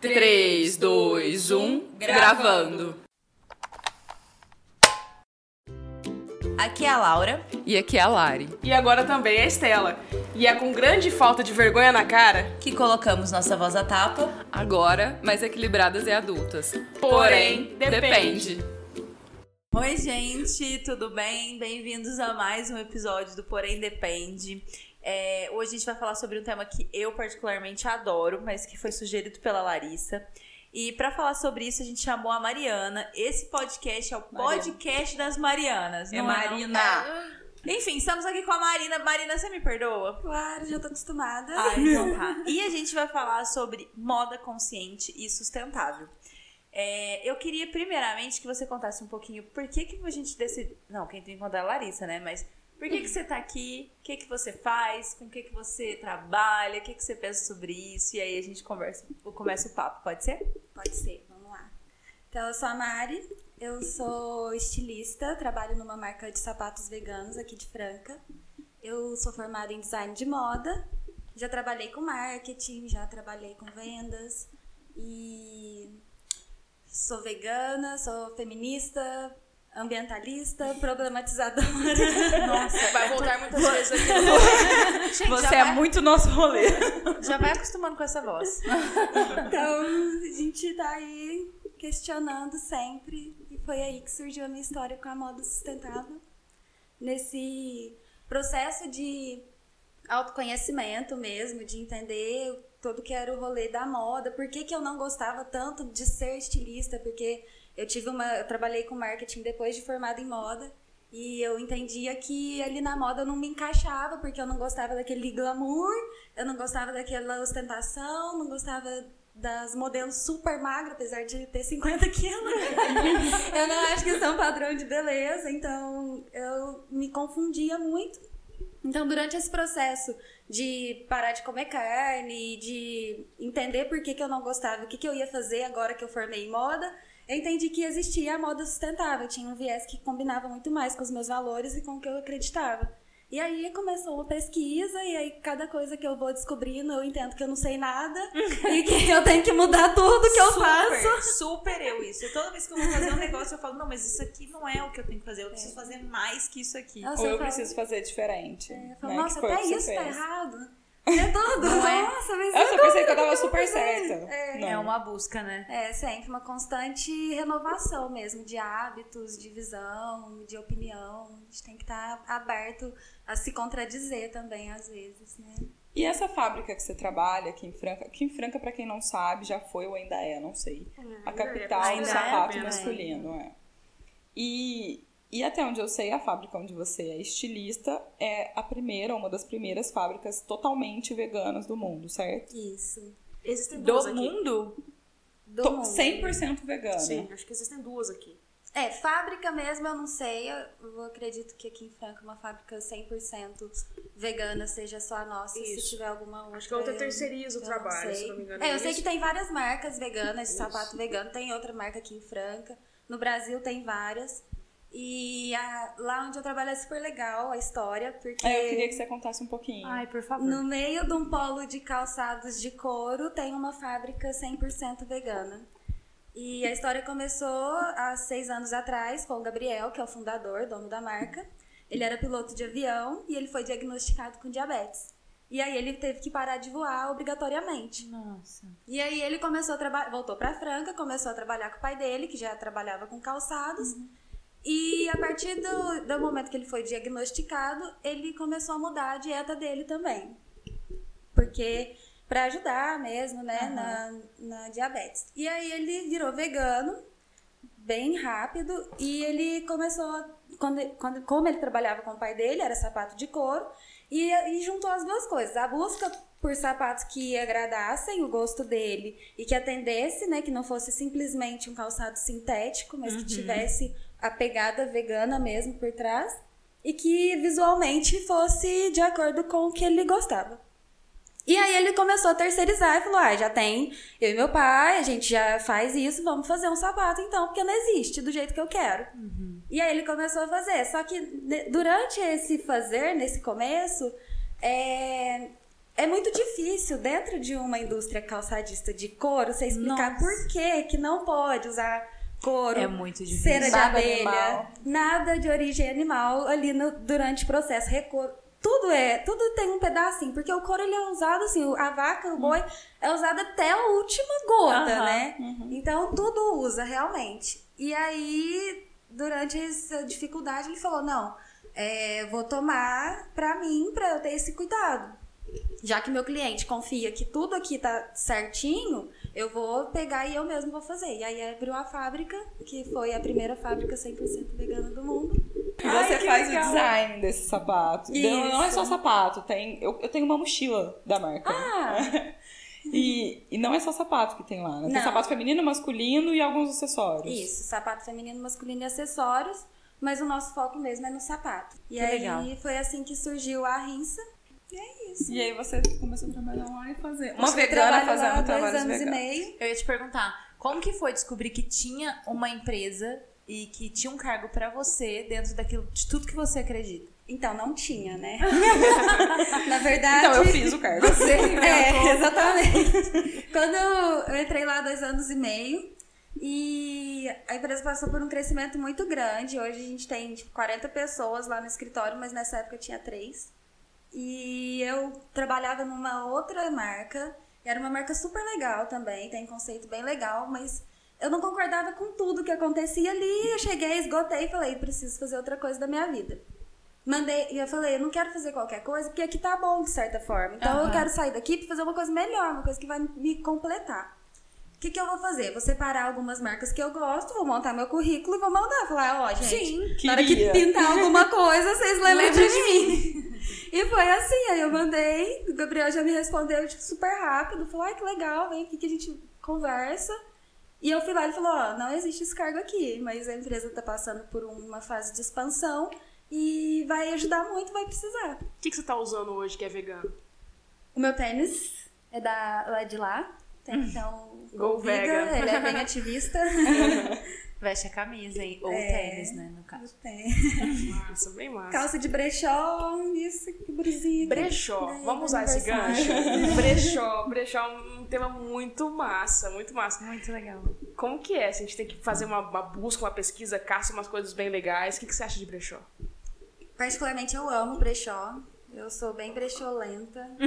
3, 2, 1, gravando. Aqui é a Laura. E aqui é a Lari. E agora também a Estela. E é com grande falta de vergonha na cara que colocamos nossa voz à tapa. Agora, mais equilibradas e adultas. Porém, depende. Oi, gente, tudo bem? Bem-vindos a mais um episódio do Porém Depende. É, hoje a gente vai falar sobre um tema que eu particularmente adoro, mas que foi sugerido pela Larissa. E para falar sobre isso, a gente chamou a Mariana. Esse podcast é o podcast das Marianas. É não Marina. não? Enfim, estamos aqui com a Marina. Marina, você me perdoa? Claro, já tô acostumada. Ah, então tá. E a gente vai falar sobre moda consciente e sustentável. É, eu queria, primeiramente, que você contasse um pouquinho por que, que a gente decidiu. Não, quem tem que contar é a Larissa, né? Mas por que, que você tá aqui? O que, que você faz? Com o que, que você trabalha? O que, que você pensa sobre isso? E aí a gente conversa, começa o papo, pode ser? Pode ser, vamos lá. Então, eu sou a Mari, eu sou estilista, trabalho numa marca de sapatos veganos aqui de Franca. Eu sou formada em design de moda, já trabalhei com marketing, já trabalhei com vendas e sou vegana, sou feminista, ambientalista, problematizadora. Nossa, vai voltar muitas vezes aqui no Gente, Você é vai- muito nosso rolê. Já vai acostumando com essa voz. Então, a gente tá aí questionando sempre. E foi aí que surgiu a minha história com a moda sustentável. Nesse processo de autoconhecimento mesmo, de entender todo que era o rolê da moda, por que, que eu não gostava tanto de ser estilista, porque eu tive uma. Eu trabalhei com marketing depois de formada em moda. E eu entendia que ali na moda eu não me encaixava, porque eu não gostava daquele glamour, eu não gostava daquela ostentação, não gostava das modelos super magras, apesar de ter 50 quilos. eu não acho que um padrão de beleza, então eu me confundia muito. Então, durante esse processo de parar de comer carne, de entender por que, que eu não gostava, o que, que eu ia fazer agora que eu formei em moda, eu entendi que existia a moda sustentável, tinha um viés que combinava muito mais com os meus valores e com o que eu acreditava. E aí começou uma pesquisa, e aí cada coisa que eu vou descobrindo, eu entendo que eu não sei nada e que eu tenho que mudar tudo que eu faço. Super, super eu isso. Toda vez que eu vou fazer um negócio, eu falo, não, mas isso aqui não é o que eu tenho que fazer, eu preciso fazer mais que isso aqui. Nossa, Ou eu falo- preciso fazer diferente. Eu falo, né? nossa, até isso tá fez. errado. É tudo. Não é? Nossa, mas Eu só e pensei que eu tava super certa. É. Não. É uma busca, né? É, sempre uma constante renovação mesmo de hábitos, de visão, de opinião. A gente tem que estar aberto a se contradizer também, às vezes, né? E essa fábrica que você trabalha aqui em Franca, aqui em Franca, pra quem não sabe, já foi ou ainda é, não sei. A capital do é, sapato ainda é. masculino, é. E, e até onde eu sei, a fábrica onde você é estilista é a primeira, uma das primeiras fábricas totalmente veganas do mundo, certo? Isso. Existem Do duas aqui. mundo? Do To- mundo. 100% vegana. Sim, acho que existem duas aqui. É, fábrica mesmo eu não sei. Eu, eu acredito que aqui em Franca uma fábrica 100% vegana seja só a nossa. Se Isso. tiver alguma outra. Acho que a outra eu- terceiriza o eu trabalho, sei. se não me engano. É, eu é sei isso? que tem várias marcas veganas de sapato vegano. Tem outra marca aqui em Franca. No Brasil tem várias. E a- lá onde eu trabalho é super legal a história, porque É, eu queria que você contasse um pouquinho. Ai, por favor. no meio de um polo de calçados de couro tem uma fábrica 100% vegana. E a história começou há seis anos atrás com o Gabriel, que é o fundador, dono da marca. Ele era piloto de avião e ele foi diagnosticado com diabetes. E aí ele teve que parar de voar obrigatoriamente. Nossa. E aí ele começou a trabalhar, voltou pra Franca, começou a trabalhar com o pai dele, que já trabalhava com calçados. E a partir do, do momento que ele foi diagnosticado, ele começou a mudar a dieta dele também. Porque pra ajudar mesmo, né, na, na diabetes. E aí ele virou vegano bem rápido e ele começou quando, quando como ele trabalhava com o pai dele, era sapato de couro, e, e juntou as duas coisas, a busca por sapatos que agradassem o gosto dele e que atendesse, né, que não fosse simplesmente um calçado sintético, mas que tivesse a pegada vegana mesmo por trás e que visualmente fosse de acordo com o que ele gostava. E aí ele começou a terceirizar e falou: ah, já tem eu e meu pai, a gente já faz isso, vamos fazer um sapato então, porque não existe do jeito que eu quero. E aí ele começou a fazer. Só que durante esse fazer, nesse começo, é, é muito difícil dentro de uma indústria calçadista de couro você explicar Nossa. por que que não pode usar couro, É muito difícil. cera de Nada abelha, animal. nada de origem animal ali no- durante o processo. Recor tudo é, tudo tem um pedacinho, porque o couro ele é usado assim, a vaca, o boi é usado até a última gota, Aham, né? Então tudo usa realmente. E aí, durante essa dificuldade, ele falou: não, é, vou tomar pra mim, pra eu ter esse cuidado. Já que meu cliente confia que tudo aqui tá certinho, eu vou pegar e eu mesmo vou fazer. E aí abriu a fábrica, que foi a primeira fábrica 100% vegana do mundo. E você faz legal. o design desse sapato. Não, não é só Isso. sapato, tem, eu, eu tenho uma mochila da marca. Ah! e, e não é só sapato que tem lá, né? Tem Não. sapato feminino, masculino e alguns acessórios. Isso, sapato feminino, masculino e acessórios. Mas o nosso foco mesmo é no sapato. E Que aí legal. foi assim que surgiu a Rinça. E é isso. E aí você começou a trabalhar lá e fazer. Uma Eu vegana trabalho lá fazendo dois trabalhos anos veganos. e meio. Eu ia te perguntar, como que foi descobrir que tinha uma empresa e que tinha um cargo pra você dentro daquilo, de tudo que você acredita? Então, não tinha, né? Na verdade. Então eu fiz o cargo. É, exatamente. Quando eu, eu entrei lá há dois anos e meio e a empresa passou por um crescimento muito grande. Hoje a gente tem tipo, 40 pessoas lá no escritório, mas nessa época tinha três. E eu trabalhava numa outra marca, era uma marca super legal também, tem um conceito bem legal, mas eu não concordava com tudo que acontecia ali. Eu cheguei, esgotei e falei, preciso fazer outra coisa da minha vida. Mandei, e eu falei, eu não quero fazer qualquer coisa, porque aqui tá bom de certa forma. Então eu Aham. quero sair daqui pra fazer uma coisa melhor, uma coisa que vai me completar. O que, que eu vou fazer? Vou separar algumas marcas que eu gosto, vou montar meu currículo e vou mandar. Falar, ó, gente, Sim, na hora que pintar alguma coisa, vocês lembram de mim. E foi assim, aí eu mandei, o Gabriel já me respondeu tipo, super rápido, falou, ai que legal, vem aqui que a gente conversa. E eu fui lá e falou, ó, não existe esse cargo aqui, mas a empresa tá passando por uma fase de expansão e vai ajudar muito, vai precisar. O que, que você tá usando hoje que é vegano? O meu tênis é da, lá de lá, tem então Go o Viga, Vega. ele é bem ativista. Veste a camisa, hein? Ou É. tênis, né, no caso. Tem. Massa, bem massa. Calça de brechó, isso, que brusinha. Brechó, Daí, vamos usar esse gancho? Brechó, brechó é um tema muito massa, muito massa. Muito legal. Como que é? Se a gente tem que fazer uma, uma busca, uma pesquisa, caça umas coisas bem legais, o que, que você acha de brechó? Particularmente eu amo brechó. Eu sou bem brecholenta.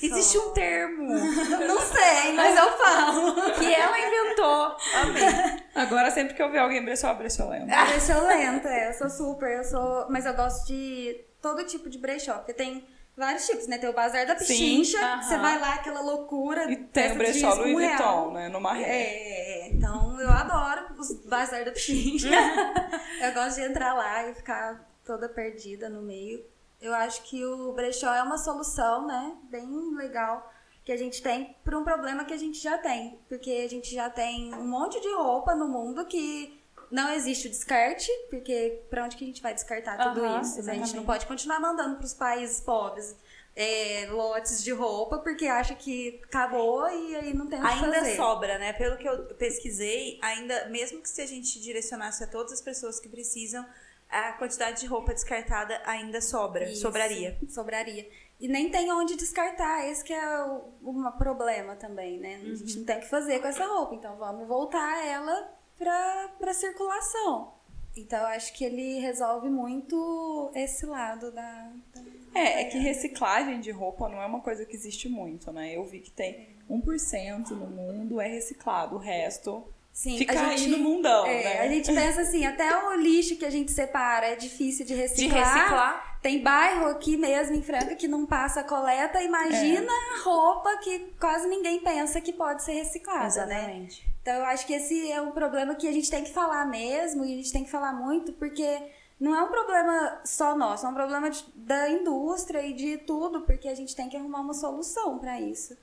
Existe um termo Não, sei, mas eu falo. que ela inventou. Amei. Agora, sempre que eu ver alguém brechó, brechó lembro. Brecholenta, é. Eu sou super, eu sou. Mas eu gosto de todo tipo de brechó. Porque tem vários tipos, né? Tem o Bazar da Sim, Pichincha, aham. que você vai lá, aquela loucura. E tem o de brechó Louis um real. Vuitton, né? No Marré. É, então eu adoro os bazar da Pichincha. eu gosto de entrar lá e ficar toda perdida no meio. Eu acho que o brechó é uma solução, né? Bem legal que a gente tem para um problema que a gente já tem. Porque a gente já tem um monte de roupa no mundo que não existe o descarte, porque para onde que a gente vai descartar tudo Aham, isso? né? A gente não pode continuar mandando para os países pobres é, lotes de roupa porque acha que acabou e aí não tem o que Ainda fazer. sobra, né? Pelo que eu pesquisei, ainda, mesmo que se a gente direcionasse a todas as pessoas que precisam, a quantidade de roupa descartada ainda sobra, Isso, sobraria. Sobraria. E nem tem onde descartar, esse que é o, o problema também, né? A Uhum. gente não tem o que fazer com essa roupa, então vamos voltar ela pra, pra circulação. Então eu acho que ele resolve muito esse lado da. da- É, é que reciclagem de roupa não é uma coisa que existe muito, né? Eu vi que tem 1% no mundo é reciclado, o resto Sim, fica a aí gente, no mundão, é, né? A gente pensa assim, até o lixo que a gente separa é difícil de De reciclar. reciclar. Tem bairro aqui mesmo em Franca que não passa coleta. Imagina É. roupa que quase ninguém pensa que pode ser reciclada, né? Exatamente. Então eu acho que esse é um problema que a gente tem que falar mesmo e a gente tem que falar muito porque não é um problema só nosso, é um problema de- da indústria e de tudo, porque a gente tem que arrumar uma solução para isso.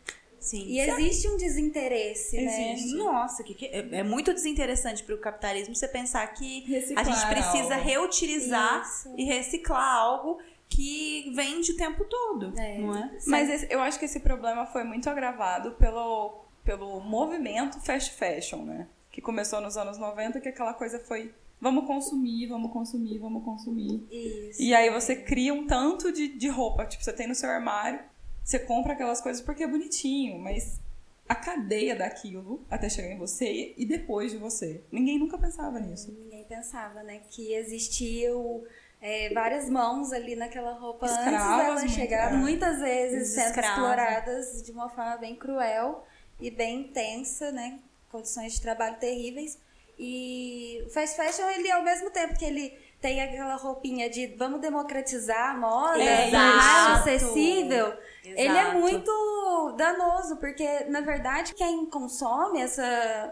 Sim. E existe um desinteresse, né? Existe. Nossa, que, que- é é muito desinteressante para o capitalismo você pensar que Reciclar a gente precisa algo. reutilizar Isso. e reciclar algo que vende o tempo todo, É. não é? Mas esse- eu acho que esse problema foi muito agravado pelo, pelo movimento fast fashion, né? Que começou nos anos 90, que aquela coisa foi vamos consumir, vamos consumir, vamos consumir. Isso. E aí você cria um tanto de, de roupa, tipo, você tem no seu armário Você compra aquelas coisas porque é bonitinho, mas a cadeia daquilo até chegar em você e depois de você. Ninguém nunca pensava nisso. Ninguém pensava, né? Que existiam é, várias mãos ali naquela roupa antes Escravas, dela muito, chegar, é. muitas vezes sendo exploradas de uma forma bem cruel e bem intensa, né? Condições de trabalho terríveis. E o fast fashion, ele ao mesmo tempo que ele tem aquela roupinha de vamos democratizar a moda, É, exato. acessível, ele é Exato. muito danoso, porque na verdade quem consome essa,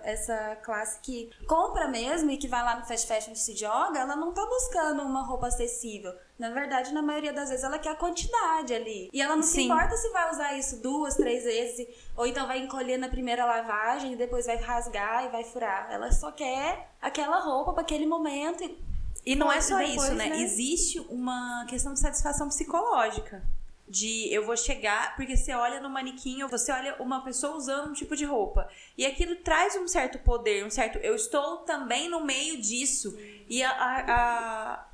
essa classe que compra mesmo e que vai lá no fast fashion e se joga, ela não tá buscando uma roupa acessível. Na verdade, na maioria das vezes, ela quer a quantidade ali. E ela não se Sim. importa se vai usar isso duas, três vezes, ou então vai encolher na primeira lavagem e depois vai rasgar e vai furar. Ela só quer aquela roupa para aquele momento. e- E não é só Depois, isso, né? né? Existe uma questão de satisfação psicológica. De eu vou chegar, porque você olha no manequim, ou você olha uma pessoa usando um tipo de roupa. E aquilo traz um certo poder, um certo. Eu estou também no meio disso. E a. a, a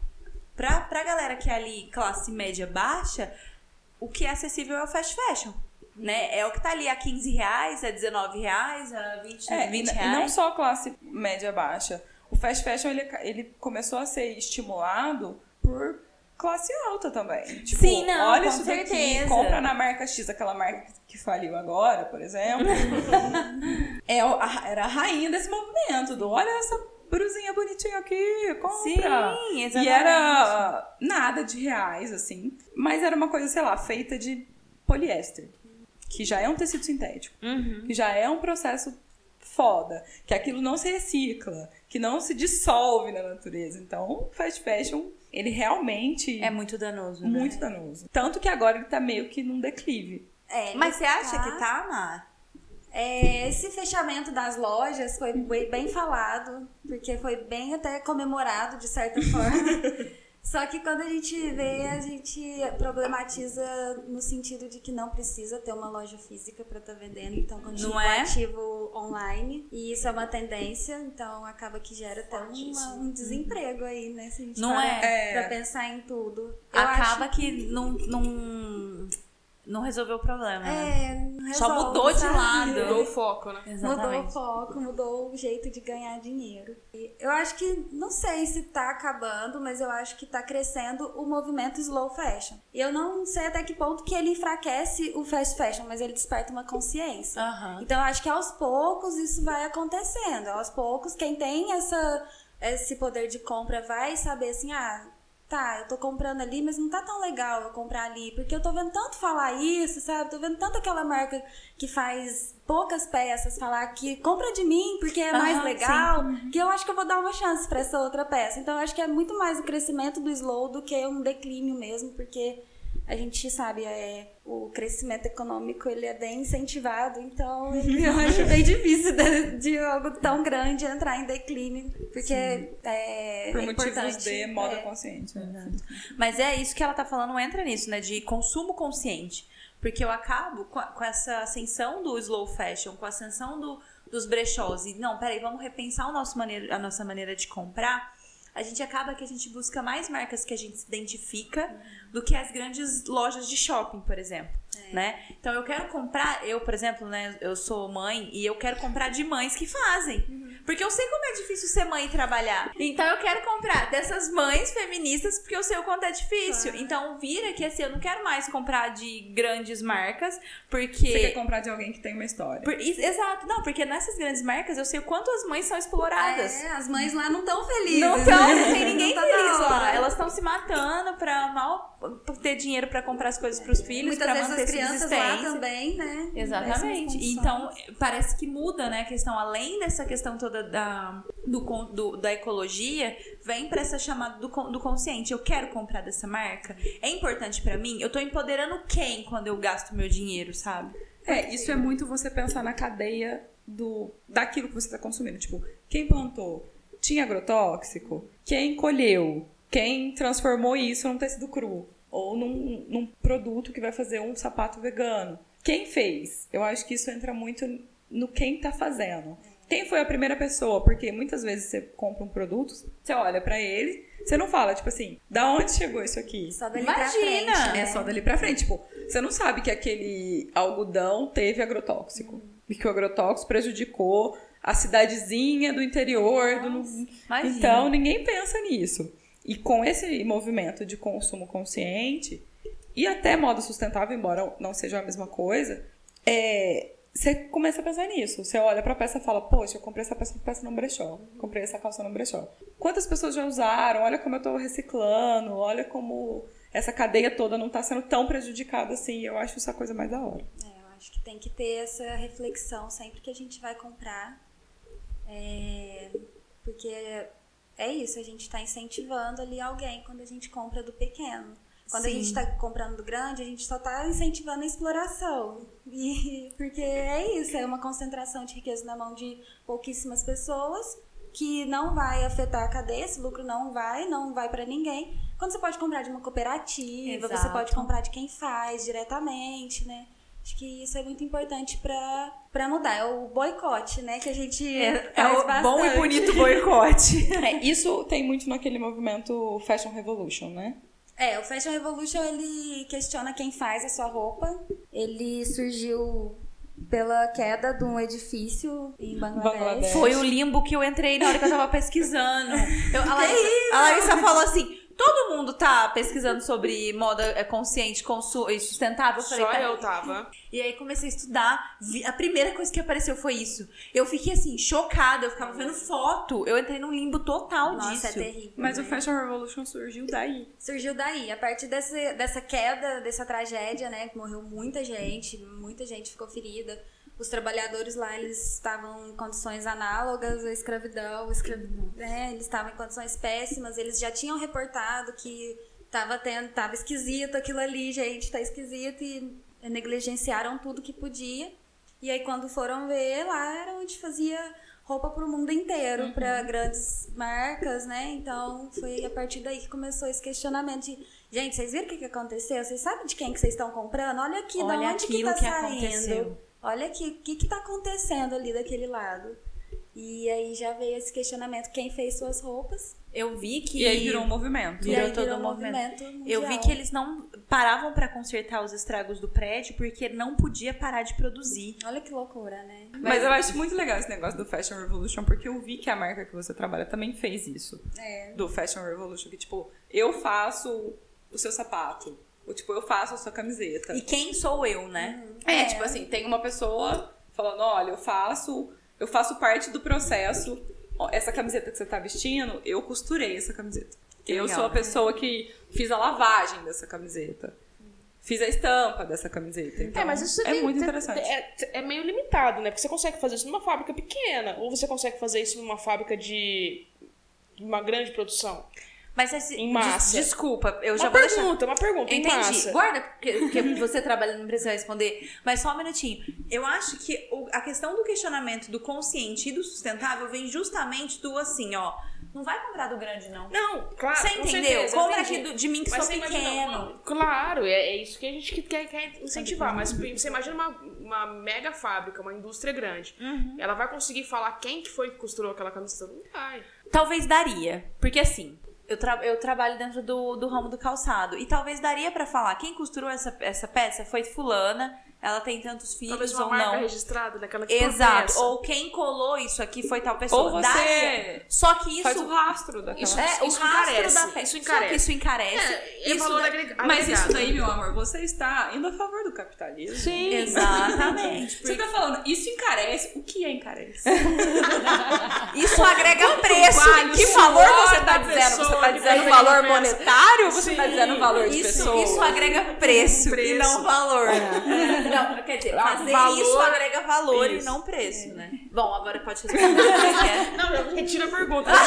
pra, pra galera que é ali, classe média baixa, o que é acessível é o fast fashion. Né? É o que tá ali a 15 reais, a 19 reais, a 20, É, e, 20 n- e reais. não só classe média baixa. O fast fashion ele, ele começou a ser estimulado por classe alta também. Tipo, Sim, não, olha com isso daqui, certeza. compra na marca X, aquela marca que faliu agora, por exemplo. é, era a rainha desse movimento, do olha essa brusinha bonitinha aqui, compra. Sim, E exatamente. era nada de reais, assim. Mas era uma coisa, sei lá, feita de poliéster. Que já é um tecido sintético. Uhum. Que já é um processo foda. Que aquilo não se recicla. Que não se dissolve na natureza. Então, o fast fashion, ele realmente É muito danoso. né? muito danoso. Tanto que agora ele tá meio que num declive. É, Mas você acha tá- que tá, Mar? É, esse fechamento das lojas foi bem falado, porque foi bem até comemorado de certa forma. Só que quando a gente vê, a gente problematiza no sentido de que não precisa ter uma loja física para estar vendendo, então continua Não é? ativo online. E isso é uma tendência, então acaba que gera até uma- um desemprego aí, né? Se a gente Não para é? pra pensar em tudo. Eu Acaba acho que não, não, não resolveu o problema. né? É, não Só resolve, mudou de sabe? lado. Mudou o foco, né? Mudou o Exatamente. foco, mudou o jeito de ganhar dinheiro. E eu acho que, não sei se tá acabando, mas eu acho que tá crescendo o movimento slow fashion. E eu não sei até que ponto que ele enfraquece o fast fashion, mas ele desperta uma consciência. Aham. Então eu acho que aos poucos isso vai acontecendo. Aos poucos, quem tem essa, esse poder de compra vai saber assim, ah, tá, eu tô comprando ali, mas não tá tão legal eu comprar ali, porque eu tô vendo tanto falar isso, sabe? Tô vendo tanto aquela marca que faz poucas peças falar que compra de mim porque é mais legal, que eu acho que eu vou dar uma chance pra essa outra peça. Então eu acho que é muito mais o crescimento do slow do que um declínio mesmo, porque a gente sabe, é, o crescimento econômico ele é bem incentivado, então eu acho bem difícil de, de algo tão grande entrar em declínio, porque é, Por é motivos de moda é. consciente. né? Mas é isso que ela tá falando, entra nisso, né? De consumo consciente. Porque eu acabo com, a- com essa ascensão do slow fashion, com a ascensão do, dos brechós. E não, peraí, vamos repensar o nosso maneira, a nossa maneira de comprar. A gente acaba que a gente busca mais marcas que a gente se identifica do que as grandes lojas de shopping, por exemplo. Né? Então eu quero comprar, eu, por exemplo, né, eu sou mãe e eu quero comprar de mães que fazem. Porque eu sei como é difícil ser mãe e trabalhar. Então eu quero comprar dessas mães feministas porque eu sei o quanto é difícil. Então vira que assim, eu não quero mais comprar de grandes marcas porque Você quer comprar de alguém que tem uma história. por- exato, não, porque nessas grandes marcas eu sei o quanto as mães são exploradas. É, as mães lá não estão felizes. Não estão, né? não tem ninguém Não tá feliz lá. Elas estão se matando pra mal ter dinheiro pra comprar as coisas pros filhos, Muitas vezes manter as crianças lá também, né? Exatamente. Então, parece que muda, né, a questão, além dessa questão toda da, do, do- da ecologia, vem pra essa chamada do, do consciente. Eu quero comprar dessa marca. É importante pra mim? Eu tô empoderando quem quando eu gasto meu dinheiro, sabe? É, isso é muito você pensar na cadeia do daquilo que você está consumindo. Tipo, quem plantou tinha agrotóxico? Quem colheu? Quem transformou isso num tecido cru? Ou num, num produto que vai fazer um sapato vegano? Quem fez? Eu acho que isso entra muito no quem tá fazendo. Quem foi a primeira pessoa, porque muitas vezes você compra um produto, você olha pra ele, você não fala, tipo assim, da onde chegou isso aqui? Só dali Imagina! pra frente. né? É só dali pra frente. Tipo, você não sabe que aquele algodão teve agrotóxico. E que o agrotóxico prejudicou a cidadezinha do interior. do... Imagina. Então, ninguém pensa nisso. E com esse movimento de consumo consciente, e até moda sustentável, embora não seja a mesma coisa, é, você começa a pensar nisso. Você olha pra peça e fala, poxa, eu comprei essa peça, peça no brechó. Comprei essa calça no brechó. Quantas pessoas já usaram? Olha como eu tô reciclando. Olha como essa cadeia toda não tá sendo tão prejudicada assim. Eu acho isso a coisa mais da hora. É, eu acho que tem que ter essa reflexão sempre que a gente vai comprar. É, porque é isso, a gente está incentivando ali alguém quando a gente compra do pequeno. Quando a Sim. gente está comprando do grande, a gente só está incentivando a exploração. E, porque é isso, é uma concentração de riqueza na mão de pouquíssimas pessoas que não vai afetar a cadeia, esse lucro não vai, não vai para ninguém. Quando você pode comprar de uma cooperativa, você Exato. pode comprar de quem faz diretamente, né? Acho que isso é muito importante pra mudar. É o boicote, né? Que a gente É, é o bastante. bom e bonito boicote. É, isso tem muito naquele movimento Fashion Revolution, né? É, o Fashion Revolution, ele questiona quem faz a sua roupa. Ele surgiu pela queda de um edifício em Bangladesh. Bangladesh. Foi o limbo que eu entrei na hora que eu tava pesquisando. Eu, a, Larissa, a Larissa falou assim: todo mundo tá pesquisando sobre moda é, consciente consu e sustentável. Eu falei, Só "Pera- eu tava. E aí comecei a estudar. vi- a primeira coisa que apareceu foi isso. Eu fiquei assim, chocada. Eu ficava vendo foto. Eu entrei num limbo total Nossa, disso. é terrível. Mas né? o Fashion Revolution surgiu daí. Surgiu daí, a partir desse, dessa queda, dessa tragédia, né? Que morreu muita gente, muita gente ficou ferida. Os trabalhadores lá, eles estavam em condições análogas à escravidão, escravidão né? Eles estavam em condições péssimas, eles já tinham reportado que tava, tendo, tava esquisito aquilo ali, gente, tá esquisito, e negligenciaram tudo que podia. E aí, quando foram ver, lá era onde fazia roupa pro mundo inteiro, pra grandes marcas, né? Então, foi a partir daí que começou esse questionamento de, gente, vocês viram o que, que aconteceu? Vocês sabem de quem que vocês estão comprando? Olha aqui, Olha da onde que tá que saindo? aconteceu. Olha aqui, o que que tá acontecendo ali daquele lado? E aí já veio esse questionamento, quem fez suas roupas? Eu vi que. E aí virou um movimento. Virou e aí todo virou um um movimento. movimento Eu vi que eles não paravam pra consertar os estragos do prédio porque não podia parar de produzir. Olha que loucura, né? Mas eu acho muito legal esse negócio do Fashion Revolution, porque eu vi que a marca que você trabalha também fez isso. É. Do Fashion Revolution, que tipo, eu faço o seu sapato. Ou tipo, eu faço a sua camiseta. E quem sou eu, né? É, tipo assim, tem uma pessoa falando, olha, eu faço, eu faço parte do processo. Essa camiseta que você tá vestindo, eu costurei essa camiseta. Que eu legal. sou a pessoa que fiz a lavagem dessa camiseta. Fiz a estampa dessa camiseta. Então, é, mas isso é tem- muito interessante. É, é meio limitado, né? Porque você consegue fazer isso numa fábrica pequena, ou você consegue fazer isso numa fábrica de uma grande produção. Mas esse, Em massa. des- desculpa, eu já Uma vou deixar. pergunta, uma pergunta, em Entendi. massa. Guarda, porque, você trabalha, não precisa responder. Mas só um minutinho. Eu acho que o- a questão do questionamento do consciente e do sustentável vem justamente do assim, ó. Não vai comprar do grande, não. Não, claro. Você entendeu? certeza, Compra aqui do- de mim que Mas sou imagina pequeno. uma- claro, é, é isso que a gente quer, quer incentivar. Mas você imagina uma, uma mega fábrica, uma indústria grande. Uhum. Ela vai conseguir falar quem que foi que costurou aquela camiseta? Não vai. Talvez daria. Porque assim, eu, tra- eu trabalho dentro do, do ramo do calçado. E talvez daria pra falar quem costurou essa, essa peça foi fulana. Ela tem tantos filhos Talvez uma ou marca não. registrada daquela que Exato. Ou quem colou isso aqui foi tal pessoa. Ou você Daria. Só que isso. Faz o rastro daquela Isso- é, o isso rastro encarece, da peça. isso Só que encarece. isso encarece. É, é isso da- agrega- Mas isso daí, meu amor, você está indo a favor do capitalismo. Sim. Exatamente. Você tá falando, isso encarece. O que é encarece? Isso agrega preço. vale o que valor você da tá dizendo? Você tá que dizendo valor monetário ou você tá Sim. dizendo valor de Isso- pessoa? Isso agrega preço, e Preço. não valor. Não, quer dizer, fazer valor- isso agrega valor e Isso. não preço, né? Bom, agora pode responder o que quer. Não, eu retiro a pergunta.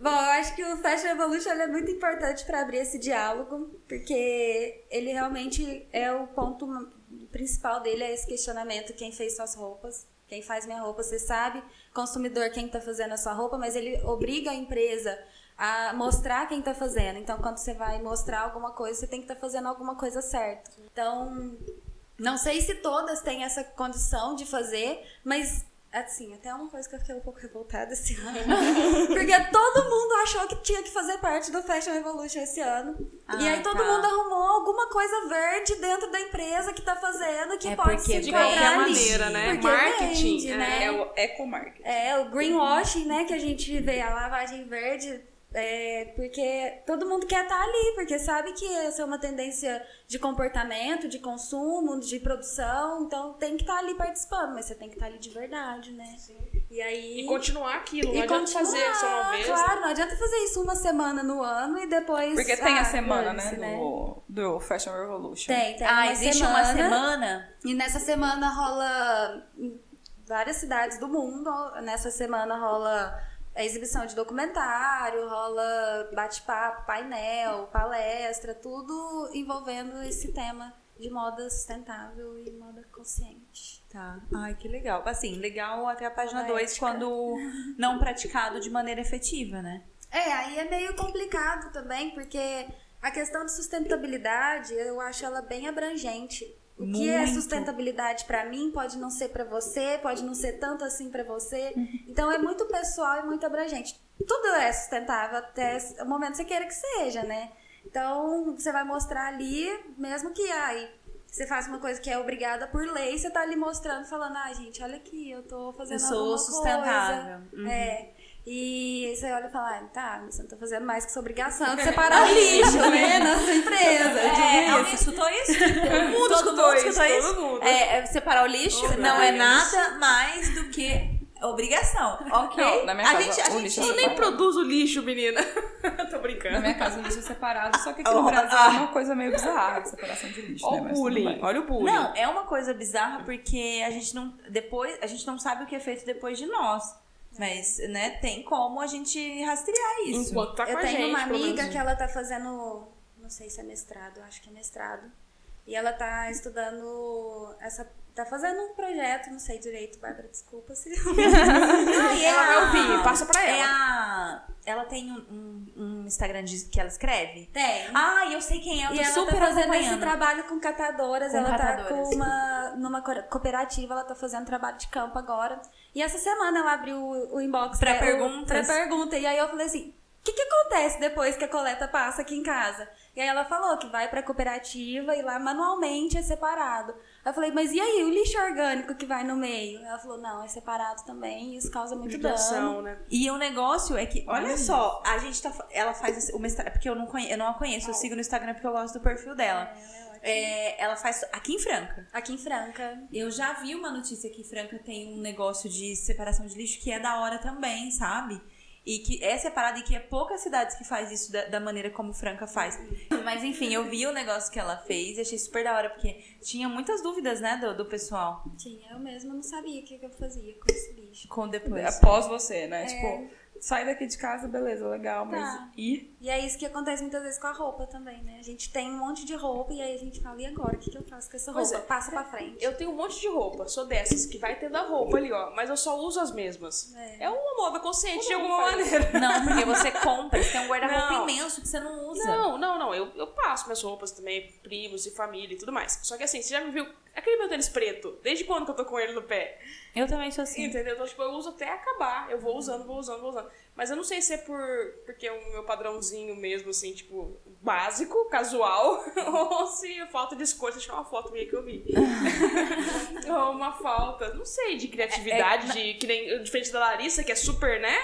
Bom, eu acho que o Fashion Revolution ele é muito importante para abrir esse diálogo, porque ele realmente é o ponto principal dele, é esse questionamento, quem fez suas roupas, quem faz minha roupa, você sabe, consumidor, quem está fazendo a sua roupa, mas ele obriga a empresa a mostrar quem está fazendo. Então, quando você vai mostrar alguma coisa, você tem que estar fazendo alguma coisa certa. Então, Não sei se todas têm essa condição de fazer, mas assim, até uma coisa que eu fiquei um pouco revoltada esse ano. Porque todo mundo achou que tinha que fazer parte do Fashion Revolution esse ano. e Ah, aí todo tá. mundo arrumou alguma coisa verde dentro da empresa que tá fazendo que É pode porque se De qualquer maneira, né? Porque Marketing. vende, é. né? É o eco-marketing. É, o greenwashing, né, que a gente vê, a lavagem verde, é, porque todo mundo quer estar ali, porque sabe que essa é uma tendência de comportamento, de consumo, de produção, então tem que estar ali participando, mas você tem que estar ali de verdade, né? E aí... E continuar aquilo, não e adianta continuar, fazer só uma vez. né? Claro, não adianta fazer isso uma semana no ano e depois... Porque tem a ah, semana, dane-se, né, do, do Fashion Revolution. Tem, tem Ah, uma existe semana. uma semana? E nessa semana rola em várias cidades do mundo. Nessa semana rola a exibição de documentário, rola bate-papo, painel, palestra, tudo envolvendo esse tema de moda sustentável e moda consciente. Tá. Ai, que legal. Assim, legal até a página Poética. 2 quando não praticado de maneira efetiva, né? É, aí é meio complicado também, porque a questão de sustentabilidade, eu acho ela bem abrangente. O que é Muito. sustentabilidade pra mim pode não ser pra você, pode não ser tanto assim pra você. Então é muito pessoal e muito abrangente. Tudo é sustentável até o momento que você queira que seja, né? Então você vai mostrar ali, mesmo que ai, você faça uma coisa que é obrigada por lei, você tá ali mostrando, falando, ah, gente, olha aqui, eu tô fazendo Eu sou sustentável. Coisa. É. E você olha e fala, ah, tá, você não tá fazendo mais que sua obrigação de separar o lixo, né? Na sua empresa. É, tipo alguém isso. escutou isso? Todo mundo escutou isso, escutou todo mundo. É, é separar o lixo Oh, não é Deus. nada mais do que obrigação, ok? Não, na minha a casa, gente, a o gente é nem separado. produzo lixo, menina. Tô Na brincando. minha casa o lixo é separado, só que aqui Oh, no Brasil ah. é uma coisa meio bizarra de separação de lixo, né? Olha Mas o bullying, olha o bullying. Não, é uma coisa bizarra porque a gente não depois a gente não sabe o que é feito depois de nós. Mas, né, tem como a gente rastrear isso. Enquanto tá com eu a tenho gente, uma amiga que ela tá fazendo, não sei se é mestrado, acho que é mestrado. E ela tá estudando essa. Tá fazendo um projeto, não sei direito, Bárbara, desculpa se. Ah, e Ela vai ouvir, passa pra É ela. a ela tem um, um- um Instagram de- que ela escreve? Tem. Ah, eu sei quem é, eu E ela super tá fazendo esse trabalho com catadoras. Com ela catadoras. tá com uma. numa co- cooperativa, ela tá fazendo trabalho de campo agora. E essa semana ela abriu o, o inbox Pra o- perguntas. Pra pergunta. E aí eu falei assim. O que, que acontece depois que a coleta passa aqui em casa? E aí ela falou que vai pra cooperativa e lá manualmente é separado. Aí eu falei, mas e aí, o lixo orgânico que vai no meio? Ela falou, não, é separado também e isso causa muito dano. Judiação, né? E o negócio é que, olha só, a gente tá. Ela faz o mestrado. Porque eu não, conhe, eu não a conheço, eu sigo no Instagram porque eu gosto do perfil dela. É, ela faz aqui em Franca. Aqui em Franca. Eu já vi uma notícia que Franca tem um negócio de separação de lixo que é da hora também, sabe? E que é separado e que é poucas cidades que faz isso da, da maneira como Franca faz. Mas enfim, eu vi o negócio que ela fez e achei super da hora, porque tinha muitas dúvidas, né, do, do pessoal Tinha, eu mesma não sabia o que, que eu fazia com esse lixo. com depois. Após você, né? Tipo, sai daqui de casa, beleza, legal, mas Tá. e? E é isso que acontece muitas vezes com a roupa também, né? A gente tem um monte de roupa e aí a gente fala, e agora? O que, que eu faço com essa roupa? é. Passa pra frente. Eu tenho um monte de roupa, sou dessas, que vai tendo a roupa ali, ó. Mas eu só uso as mesmas. É. É, uma moda consciente de alguma faz. maneira. Não, porque você compra, você tem um guarda-roupa imenso que você não usa. Não, não, não. Eu, eu passo minhas roupas também, primos e família e tudo mais. Só que assim, você já me viu. Aquele meu tênis preto, desde quando que eu tô com ele no pé? Eu também sou assim. Entendeu? Então, tipo, eu uso até acabar. Eu vou usando, vou usando, vou usando. Mas eu não sei se é por porque é o meu padrãozinho mesmo, assim, tipo, básico, casual, ou se é falta de escolha. Deixa eu uma foto minha que eu vi. ou uma falta, não sei, de criatividade, de, que nem diferente da Larissa, que é super, né?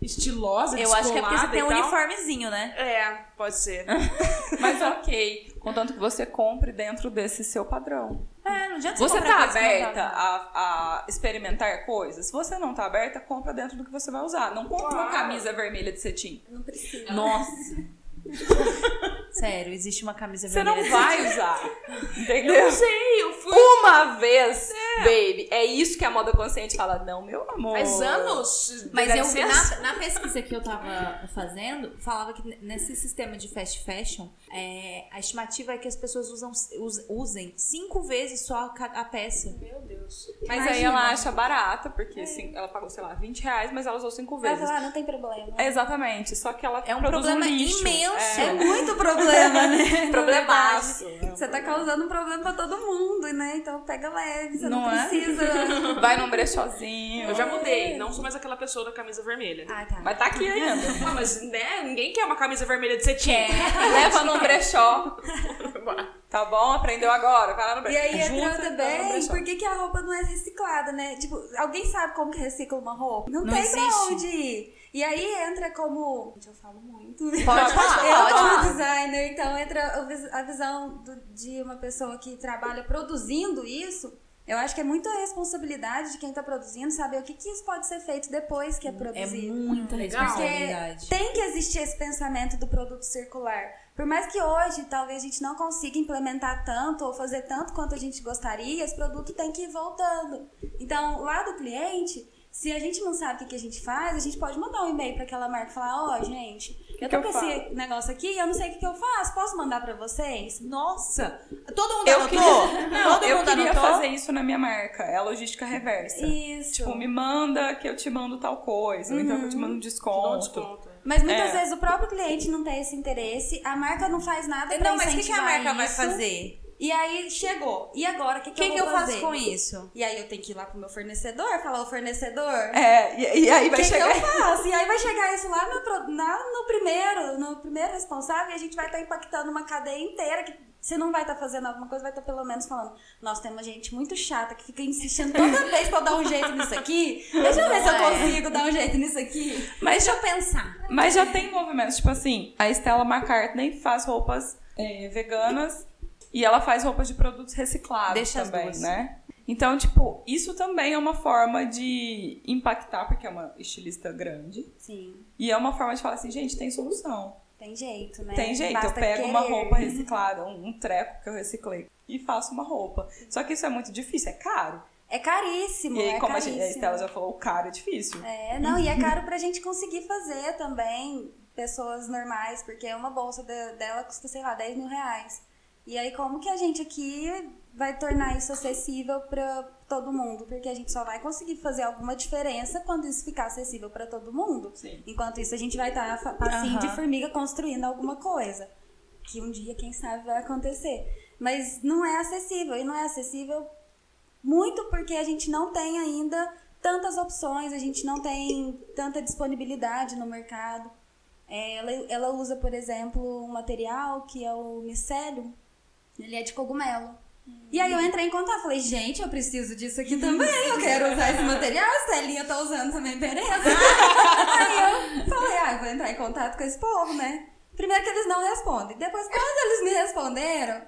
Estilosa, Eu acho que é porque você tem um tal. uniformezinho, né? É, pode ser. Mas ok, contanto que você compre dentro desse seu padrão. É, não adianta Você tá aberta a, a experimentar coisas? Se você não tá aberta, compra dentro do que você vai usar. Não compra uma Claro. camisa vermelha de cetim. Não precisa. Nossa. Sério, existe uma camisa Você não vermelha. vai usar. Entendeu? Eu sei, eu fui. Uma vez, baby. É isso que a moda consciente fala. Não, meu amor. Faz anos. Mas eu vi licença. na, na pesquisa que eu tava fazendo, falava que nesse sistema de fast fashion, é, a estimativa é que as pessoas usam, us- usem cinco vezes só a, a peça. Meu Deus. Mas aí Imagina. ela acha barata, porque assim, ela pagou, sei lá, 20 reais, mas ela usou cinco vezes. falar, não tem problema. Exatamente, só que ela É um problema lixo. imenso. É muito problema. Problema, né? Problemaço. Você tá causando um problema pra todo mundo, né? Então pega leve, você não, Não é? precisa. Vai num brechózinho. Eu já mudei, não sou mais aquela pessoa da camisa vermelha. Ah, tá. Mas tá aqui ainda. Ah, mas né, ninguém quer uma camisa vermelha de cetim. Leva num brechó. Tá bom? Aprendeu agora. Vai lá no E brechó. aí entra também, por que, que a roupa não é reciclada, né? Tipo, alguém sabe como que recicla uma roupa? Não, Não tem pra existe. onde ir. E aí entra como. Gente, eu falo muito. Pode falar, Eu, pode como falar. designer, então entra a vis- a visão do- de uma pessoa que trabalha produzindo isso. Eu acho que é muita responsabilidade de quem tá produzindo saber o que, que isso pode ser feito depois que é É produzido. muita Legal. responsabilidade. Tem que existir esse pensamento do produto circular. Por mais que hoje talvez a gente não consiga implementar tanto ou fazer tanto quanto a gente gostaria, esse produto tem que ir voltando. Então, lá do cliente, se a gente não sabe o que, que a gente faz, a gente pode mandar um e-mail para aquela marca e falar: Ó, gente, eu que tô eu com esse negócio aqui e eu não sei o que, que eu faço, posso mandar para vocês? Nossa! Todo mundo Eu anotou? queria, não, Todo eu mundo queria anotou? fazer isso na minha marca. É a logística reversa. Isso. Tipo, me manda que eu te mando tal coisa. Ou então que eu te mando um Dá um desconto. desconto. Mas muitas É. vezes o próprio cliente não tem esse interesse, a marca não faz nada pra Não, mas o que, que a incentivar marca vai isso. fazer? E aí chegou. E agora, o que, O que, que, eu que eu faço com isso? E aí eu tenho que ir lá pro meu fornecedor, falar, ô fornecedor, É, e, e aí o vai que, chegar. que eu faço? E aí vai chegar isso lá no, na- no primeiro, no primeiro responsável, e a gente vai estar impactando uma cadeia inteira que se não vai estar fazendo alguma coisa, vai estar pelo menos falando, nossa, tem uma gente muito chata que fica insistindo toda vez pra eu dar um jeito nisso aqui. Deixa eu ver se eu é. consigo dar um jeito nisso aqui. Mas Deixa eu pensar. Mas já tem movimentos, tipo assim, a Stella McCartney faz roupas é, veganas e ela faz roupas de produtos reciclados Deixa também, né? Então, tipo, isso também é uma forma de impactar, porque é uma estilista grande. Sim, E é uma forma de falar assim, gente, tem solução. tem jeito, né? Tem jeito, eu Basta pego uma querer. roupa reciclada, um, treco que eu reciclei, e faço uma roupa. Só que isso é muito difícil, é caro. É caríssimo, E aí, é como a, caríssimo. gente, a Estela já falou, o caro é difícil. É, não, e é caro pra gente conseguir fazer também, pessoas normais, porque uma bolsa de- dela custa, sei lá, 10 mil reais. E aí, como que a gente aqui vai tornar isso acessível pra todo mundo? Porque a gente só vai conseguir fazer alguma diferença quando isso ficar acessível pra todo mundo. Sim. Enquanto isso, a gente vai estar fa- passinho de Aham. formiga construindo alguma coisa. Que um dia, quem sabe, vai acontecer. Mas não é acessível. E não é acessível muito porque a gente não tem ainda tantas opções, a gente não tem tanta disponibilidade no mercado. É, ela, ela usa, por exemplo, um material que é o micélio. Ele é de cogumelo. E aí eu entrei em contato, falei, gente, eu preciso disso aqui também, eu quero usar esse material, a Celinha tá usando também, beleza? aí eu falei, ah, eu vou entrar em contato com esse povo, né? Primeiro que eles não respondem. Depois, quando eles me responderam,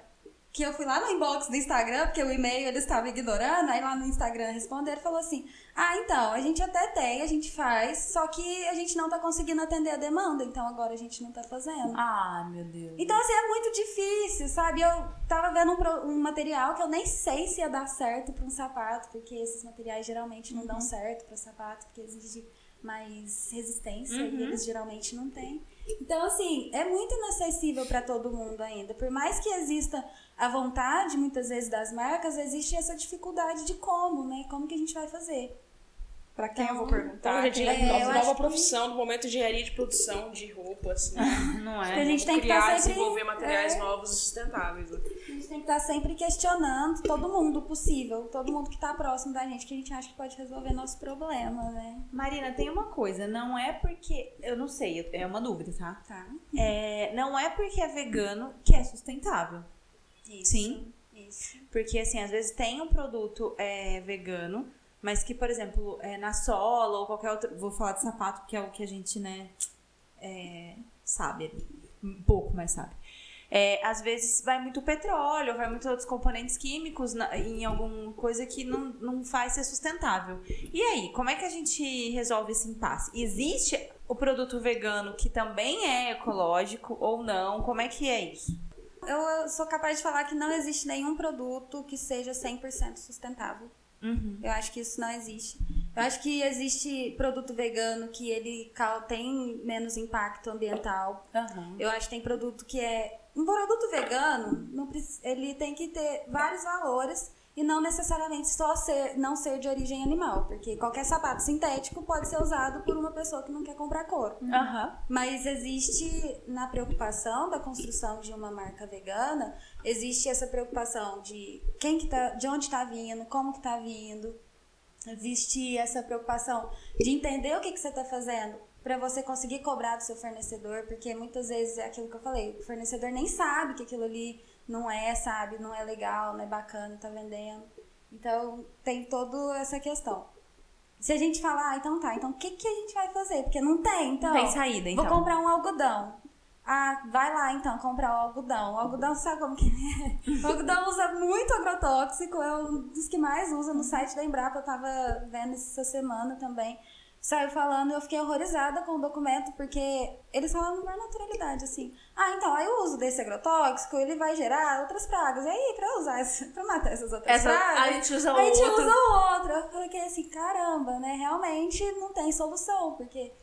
que eu fui lá no inbox do Instagram, porque o e-mail eles estavam ignorando, aí lá no Instagram responderam e falou assim: Ah, então, a gente até tem, a gente faz, só que a gente não tá conseguindo atender a demanda, então agora a gente não tá fazendo. Ah, meu Deus. Então, assim, é muito difícil, sabe? Eu tava vendo um, um material que eu nem sei se ia dar certo pra um sapato, porque esses materiais geralmente não dão certo pra sapato, porque exige mais resistência e eles geralmente não têm. Então, assim, é muito inacessível pra todo mundo ainda. Por mais que exista a vontade, muitas vezes, das marcas, existe essa dificuldade de como, né? Como que a gente vai fazer? Pra quem eu vou Então, perguntar? gente, é, nova, nova acho que- profissão do momento de engenharia de produção de roupas. Né? Não A é? gente tem que Criar, estar sempre... desenvolver materiais é, novos e sustentáveis. né? A gente tem que estar sempre questionando todo mundo possível, todo mundo que tá próximo da gente, que a gente acha que pode resolver nosso problema, né? Marina, tem uma coisa, não é porque. Eu não sei, é uma dúvida, tá? Tá? É, não é porque é vegano que é sustentável. Isso. Sim. Isso. Porque, assim, às vezes tem um produto é, vegano, mas que, por exemplo, é, na sola ou qualquer outro. Vou falar de sapato, que é o que a gente, né, é, sabe. Um pouco mais sabe. É, às vezes vai muito petróleo, vai muito outros componentes químicos na- em alguma coisa que não, não faz ser sustentável. E aí, como é que a gente resolve esse impasse? Existe o produto vegano que também é ecológico ou não? Como é que é isso? Eu, sou capaz de falar que não existe nenhum produto que seja 100% sustentável. Uhum. Eu acho que isso não existe. Eu acho que existe produto vegano que ele tem menos impacto ambiental. Aham. Eu acho que tem produto que é. Um produto vegano, ele tem que ter vários valores e não necessariamente só ser, não ser de origem animal, porque qualquer sapato sintético pode ser usado por uma pessoa que não quer comprar couro. Aham. Mas existe na preocupação da construção de uma marca vegana, existe essa preocupação de quem que tá, de onde está vindo, como que está vindo. Existe essa preocupação de entender o que, que você está fazendo para você conseguir cobrar do seu fornecedor, porque muitas vezes é aquilo que eu falei, o fornecedor nem sabe que aquilo ali não é, sabe, não é legal, não é bacana, tá vendendo. Então tem toda essa questão. Se a gente falar, ah, então tá, então o que, que a gente vai fazer? Porque não tem, então. Tem saída, então. Vou comprar um algodão. Ah, vai lá então comprar o algodão. O algodão, sabe como que é? O algodão usa muito agrotóxico, é um dos que mais usa no site da Embrapa. Eu tava vendo essa semana também. Saiu falando e eu fiquei horrorizada com o documento, porque eles falam na naturalidade, assim. Ah, então, aí o uso desse agrotóxico, ele vai gerar outras pragas. E aí, pra usar, esse, pra matar essas outras Essa, pragas... a gente usa o a gente outro. usa outro. Eu falei assim, caramba, né? Realmente não tem solução, porque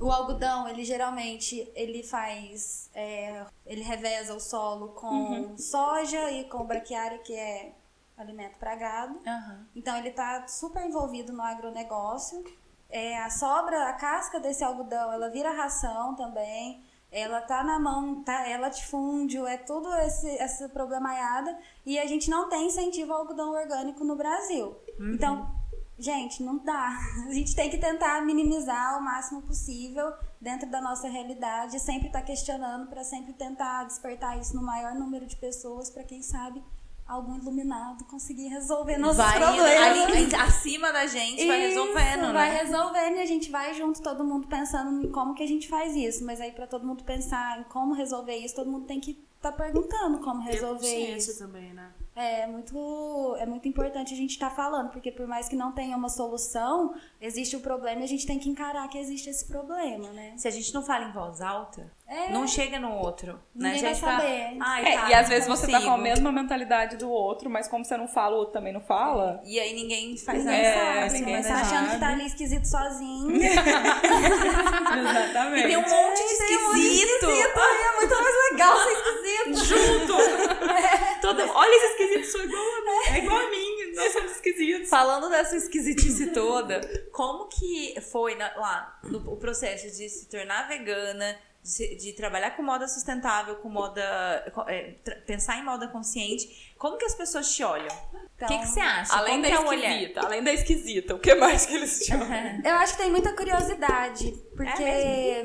o algodão, ele geralmente, ele faz, é, ele reveza o solo com Uhum. soja e com braquiária, que é alimento para gado. Aham. Então ele tá super envolvido no agronegócio. É, a sobra, a casca desse algodão, ela vira ração também. Ela tá na mão, tá, é latifúndio, é tudo esse, essa problemaiada. E a gente não tem incentivo ao algodão orgânico no Brasil. Então, gente, não dá. A gente tem que tentar minimizar o máximo possível dentro da nossa realidade. Sempre tá questionando para sempre tentar despertar isso no maior número de pessoas, para quem sabe algum iluminado conseguir resolver nossos vai problemas. ali, acima da gente, vai Isso, resolvendo, vai né? resolvendo e a gente vai junto, todo mundo pensando em como que a gente faz isso. Mas aí, pra todo mundo pensar em como resolver isso, todo mundo tem que estar perguntando como resolver isso. também, né? É muito, é muito importante a gente estar falando, porque por mais que não tenha uma solução, existe o problema e a gente tem que encarar que existe esse problema, né? Se a gente não fala em voz alta, É. não chega no outro. né? Ninguém A gente vai fala, saber. Ai, É, tá, e às vezes você tá com a consigo." mesma mentalidade do outro, mas como você não fala, o outro também não fala. E aí ninguém faz Ninguém nada. É, sabe, ninguém mas tá achando que tá ali esquisito sozinho. Exatamente. E tem um monte de um esquisito. esquisito, aí é muito mais legal ser esquisito. Todo... Olha esse esquisito, sou igual a mim. É igual a mim, nós somos esquisitos. Falando dessa esquisitice toda, como que foi na- lá no, o processo de se tornar vegana, de, trabalhar com moda sustentável, com moda. é, pensar em moda consciente? Como que as pessoas te olham? O que, que você acha? Além como da que é olhar? esquisita, além da esquisita, o que mais que eles chamam? Eu acho que tem muita curiosidade, porque É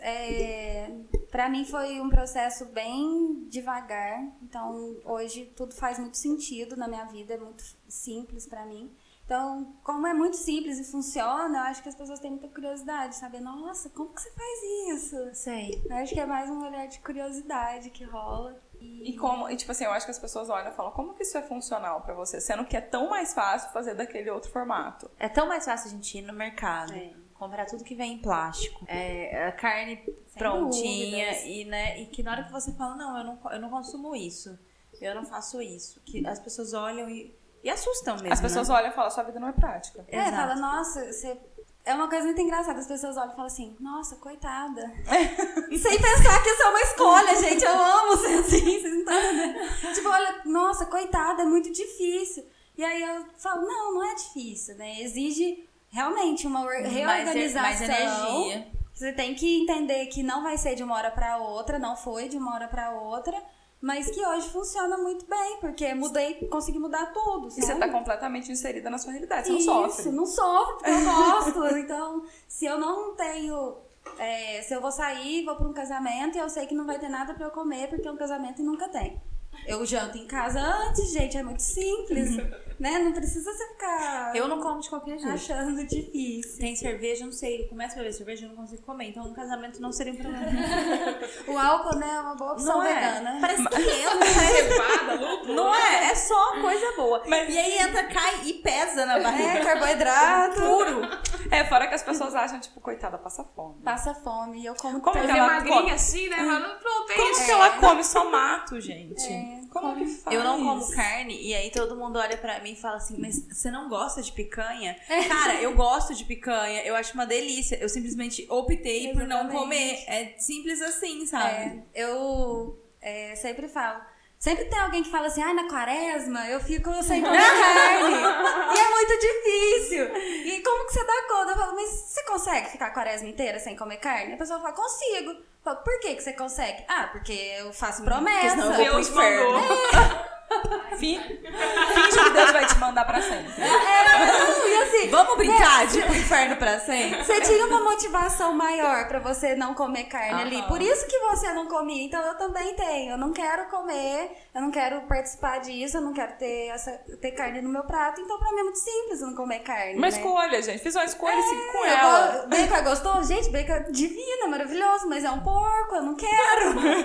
é, para mim foi um processo bem devagar. Então hoje tudo faz muito sentido na minha vida, é muito simples pra mim. Então, como é muito simples e funciona, eu acho que as pessoas têm muita curiosidade, saber, nossa, como que você faz isso? Sei. Eu acho que é mais um olhar de curiosidade que rola. E como, e tipo assim, eu acho que as pessoas olham e falam, como que isso é funcional pra você? Sendo que é tão mais fácil fazer daquele outro formato. É tão mais fácil a gente ir no mercado, É. comprar tudo que vem em plástico, é, a carne prontinha dúvidas. e, né, e que na hora que você fala, não, eu não, eu não consumo isso, eu não faço isso, que as pessoas olham e, e assustam mesmo, As pessoas né? olham e falam, sua vida não é prática. É, Exato. fala, nossa, você. É uma coisa muito engraçada, as pessoas olham e falam assim, nossa, coitada. Sem pensar que isso é uma escolha, gente. Eu amo ser assim, vocês não estão entendendo. Tipo, olha, nossa, coitada, é muito difícil. E aí eu falo, não, não é difícil, né? Exige realmente uma reorganização. mais energia. Você tem que entender que não vai ser de uma hora pra outra, não foi de uma hora pra outra, mas que hoje funciona muito bem, porque mudei, consegui mudar tudo. E você sabe? tá completamente inserida na sua realidade, você não Isso, sofre. não sofro, porque eu gosto. então, se eu não tenho. é, se eu vou sair, vou pra um casamento e eu sei que não vai ter nada pra eu comer, porque é um casamento e nunca tem. Eu janto em casa antes, gente, é muito simples. né? Não precisa você ficar Eu não como de qualquer jeito. achando difícil. Tem cerveja, não sei, eu começo a beber cerveja, eu não consigo comer, então no casamento não seria um problema. O álcool, né, é uma boa opção Não é? vegana. Parece que entra, Cevada, lúpulo. não é? É só coisa boa. Mas- E aí entra, cai e pesa na barriga. É, carboidrato. Puro. É, fora que as pessoas acham, tipo, coitada, passa fome. Passa fome. E eu como Como que ela magrinha come? assim, né? Mas pronto, é Como isso. que ela come só mato, gente? É, como que faz? Eu não como carne e aí todo mundo olha pra mim e fala assim: Mas você não gosta de picanha? É. Cara, eu gosto de picanha, eu acho uma delícia. Eu simplesmente optei por não Exatamente. comer. É simples assim, sabe? É, eu é, sempre falo. Sempre tem alguém que fala assim, ai, na quaresma eu fico sem comer carne. E é muito difícil. E como que você dá conta? Eu falo, mas você consegue ficar a quaresma inteira sem comer carne? A pessoa fala, consigo. Eu falo, por que, que você consegue? Ah, porque eu faço promessa. senão eu vou pro inferno. mandou. Fin- Finge que Deus vai te mandar pra sempre. É, não, e assim, Vamos brincar de ir pro inferno pra sempre? Você tinha uma motivação maior pra você não comer carne ali. Aham. Por isso que você não comia. Então eu também tenho. Eu não quero comer, eu não quero participar disso, eu não quero ter, essa, ter carne no meu prato. Então pra mim é muito simples não comer carne. Uma né? escolha, gente. Fiz uma escolha e segui com ela. go- Bacon é gostoso? Gente, bacon é divino, é maravilhoso, mas é um porco, eu não quero.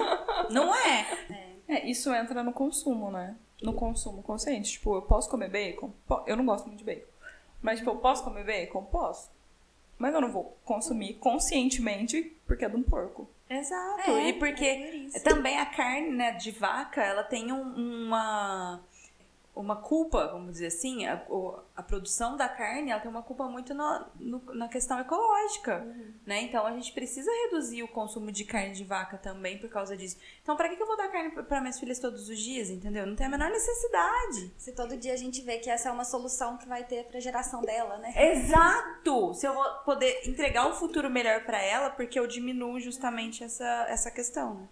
Não é? É, isso entra no consumo, né? No consumo consciente. Tipo, eu posso comer bacon? Eu não gosto muito de bacon. Mas, tipo, eu posso comer bacon? Posso. Mas eu não vou consumir conscientemente porque é de um porco. Exato. É, e é porque por isso. também a carne né, de vaca, ela tem um- uma, uma culpa, vamos dizer assim, a, a produção da carne, ela tem uma culpa muito no- no- na questão ecológica, Uhum. né? Então a gente precisa reduzir o consumo de carne de vaca também por causa disso. Então pra que que eu vou dar carne para minhas filhas todos os dias, entendeu? Não tem a menor necessidade. Se todo dia a gente vê que essa é uma solução que vai ter pra geração dela, né? Exato! Se eu vou poder entregar um futuro melhor pra ela, porque eu diminuo justamente essa, essa questão, né?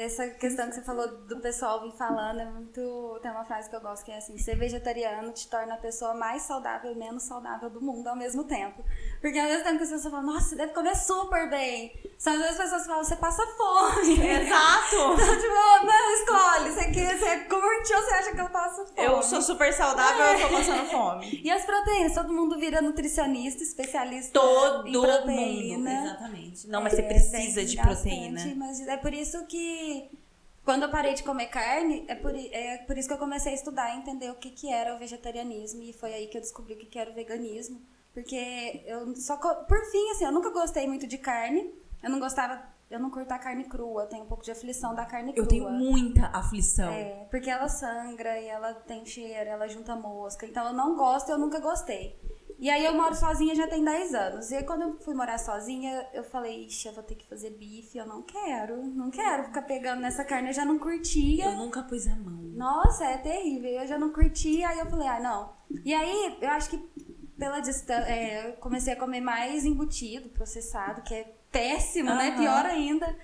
Essa questão que você falou do pessoal vir falando é muito. Tem uma frase que eu gosto que é assim: ser vegetariano te torna a pessoa mais saudável e menos saudável do mundo ao mesmo tempo. Porque ao mesmo tempo que as pessoas falam, nossa, você deve comer super bem. São as mesmas pessoas que falam, você passa fome. Exato! Então, tipo, não, escolhe. Você, quer, você curte ou você acha que eu passo fome? Eu sou super saudável, eu tô passando fome. E as proteínas? Todo mundo vira nutricionista, especialista Todo em mundo. proteína. Exatamente. Não, mas você É, precisa tem de proteína. Mas é por isso que quando eu parei de comer carne, é por, é por isso que eu comecei a estudar e entender o que, que era o vegetarianismo. E foi aí que eu descobri o que, que era o veganismo. Porque eu só. Por fim, assim, eu nunca gostei muito de carne. Eu não gostava. Eu não curto a carne crua. Eu tenho um pouco de aflição da carne crua. Eu tenho muita aflição. É, porque ela sangra e ela tem cheiro, ela junta mosca. Então eu não gosto, eu nunca gostei. E aí eu moro sozinha já tem 10 anos. E aí quando eu fui morar sozinha, eu falei, ixi, eu vou ter que fazer bife, eu não quero. Não quero ficar pegando nessa carne, eu já não curtia. Eu nunca pus a mão. Nossa, é terrível. Eu já não curti, aí eu falei, ah, não. E aí, eu acho que pela distância, eu comecei a comer mais embutido, processado, que é péssimo, né? Aham. Pior ainda.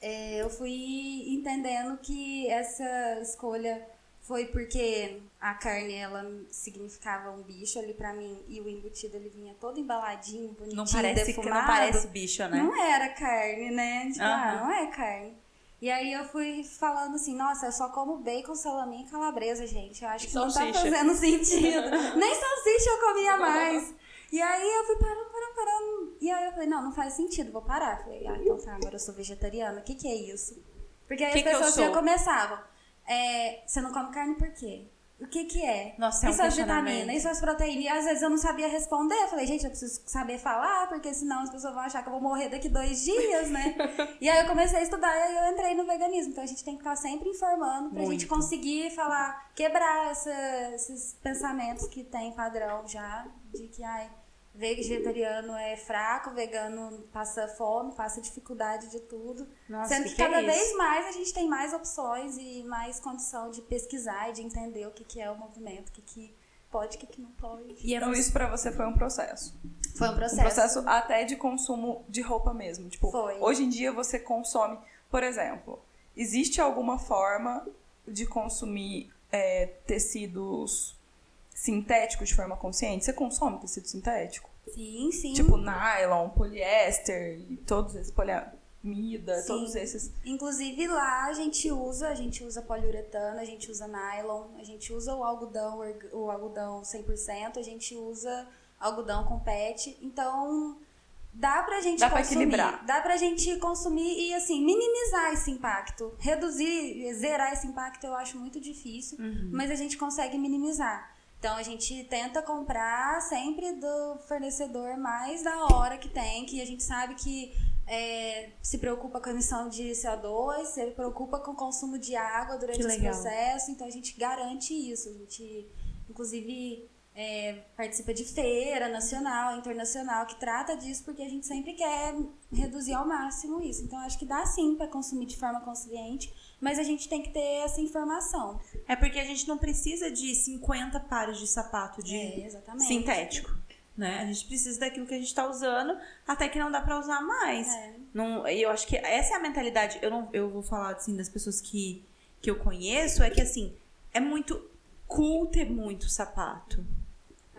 É, eu fui entendendo que essa escolha foi porque a carne, ela significava um bicho ali pra mim, e o embutido, ele vinha todo embaladinho, bonitinho, Não parece, que defumado. não parece bicho, né? Não era carne, né? Tipo, ah, Aham. não é carne. E aí eu fui falando assim, nossa, eu só como bacon, salaminho e calabresa, gente. Eu acho que não tá Salsicha. fazendo sentido. Nem salsicha eu comia mais. E aí eu fui parando, parando, parando. E aí eu falei, não, não faz sentido, vou parar. Falei, ah, então tá, agora eu sou vegetariana. O que que é isso? Porque aí Que as que pessoas já começavam. É, você não come carne por quê? O que que é? Nossa, é um Isso questionamento. vitaminas, isso as proteínas. E às vezes eu não sabia responder. Eu falei, gente, eu preciso saber falar, porque senão as pessoas vão achar que eu vou morrer daqui dois dias, né? e aí eu comecei a estudar e aí eu entrei no veganismo. Então a gente tem que estar sempre informando pra gente Muito. conseguir falar, quebrar essa- esses pensamentos que tem padrão já, de que, ai, vegetariano é fraco, vegano passa fome, passa dificuldade de tudo. Nossa, Sendo que que, que é cada isso? vez mais a gente tem mais opções e mais condição de pesquisar e de entender o que, que é o movimento, o que, que pode, o que, que não pode. E é Então isso pra você foi um processo. Foi um Um processo. processo até de consumo de roupa mesmo. Tipo, Foi. hoje em dia você consome, por exemplo, existe alguma forma de consumir é, tecidos sintéticos de forma consciente? Você consome tecido sintético? Sim, sim. Tipo nylon, poliéster todos esses poliamida, Sim. todos esses. Inclusive lá a gente usa, a gente usa poliuretano, a gente usa nylon, a gente usa o algodão, o algodão 100%, a gente usa algodão com pet. Então dá pra gente Dá pra consumir. equilibrar. Dá pra gente consumir e assim minimizar esse impacto, reduzir, zerar esse impacto eu acho muito difícil, mas a gente consegue minimizar. Então a gente tenta comprar sempre do fornecedor mais da hora que tem, que a gente sabe que é, se preocupa com a emissão de CO2, se preocupa com o consumo de água durante esse processo, então a gente garante isso. A gente, inclusive, é, participa de feira nacional, internacional, que trata disso, porque a gente sempre quer reduzir ao máximo isso. Então acho que dá sim para consumir de forma consciente, mas a gente tem que ter essa informação. É porque a gente não precisa de 50 pares de sapato de É, sintético. Né? A gente precisa daquilo que a gente tá usando até que não dá pra usar mais. É. Não, eu acho que essa é a mentalidade. Eu, não, eu vou falar assim das pessoas que, que eu conheço, é que assim, é muito cool ter muito sapato.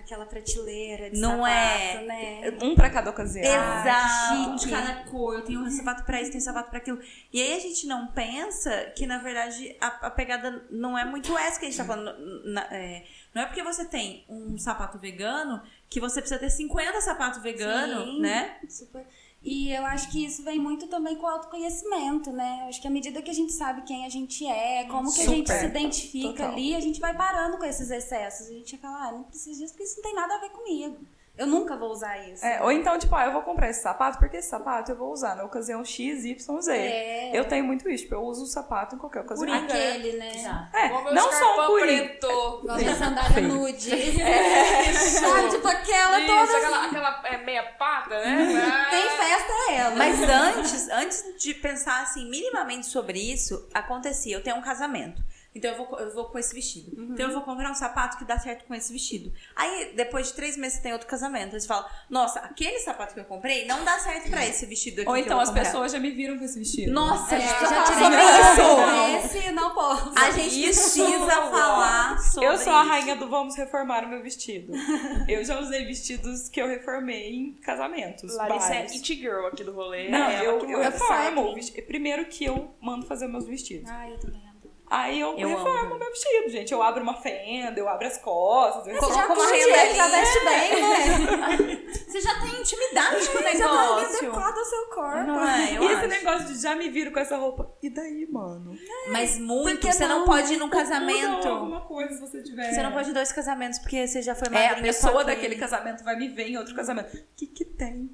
Aquela prateleira de Não sapato, é. né? Um pra cada ocasião. Exato, um de cada cor. Eu tenho um sapato pra isso, tenho sapato pra aquilo. E aí a gente não pensa que, na verdade, a, a pegada não é muito essa que a gente tá falando. Na- é, não é porque você tem um sapato vegano que você precisa ter 50 sapatos veganos, Sim. né? Super. E eu acho que isso vem muito também com o autoconhecimento, né? Eu acho que à medida que a gente sabe quem a gente é, como que a gente Super. se identifica Total. ali, a gente vai parando com esses excessos. A gente vai falar, ah, não preciso disso porque isso não tem nada a ver comigo. Eu nunca vou usar isso. É, ou então, tipo, ah, eu vou comprar esse sapato porque esse sapato eu vou usar na ocasião X, Y, Z. É. Eu tenho muito isso, tipo, eu uso o sapato em qualquer ocasião. Aquele, né? É, Igual meu não só um preto. Igual minha sandália Feio. nude. Sabe, tipo aquela Isso, toda. aquela, aquela é, meia pata, né? Tem festa é ela. Mas antes, antes de pensar assim, minimamente sobre isso, acontecia. Eu tenho um casamento. Então eu vou, eu vou com esse vestido. Então eu vou comprar um sapato que dá certo com esse vestido. Aí, depois de três meses, você tem outro casamento. Aí você fala, nossa, aquele sapato que eu comprei não dá certo pra esse vestido aqui. Ou que então eu as vou comprar." pessoas já me viram com esse vestido. Nossa, a É, gente já precisa tirei foto. isso. Esse não posso. A gente Isso. precisa falar sobre Eu sou a isso. rainha do vamos reformar o meu vestido. eu já usei vestidos que eu reformei em casamentos. Larissa é it girl aqui do rolê. Não, é eu, eu manda. reformo. Primeiro que eu mando fazer meus vestidos. Ah, eu também. Aí eu, Eu reformo o meu vestido, gente. Eu abro uma fenda, eu abro as costas. Eu Você reformo já curte ele, já veste bem, né? Você já tem intimidade com o Já tá negócio. adequado ao seu corpo. Não é? Eu E esse acho. negócio de já me viram com essa roupa. E daí, mano? Mas muito, Porque você não, não, pode ir num casamento. alguma coisa se você tiver. Você não pode ir dois casamentos porque você já foi É, madrinha a pessoa daquele casamento vai me ver em outro casamento. O que que tem?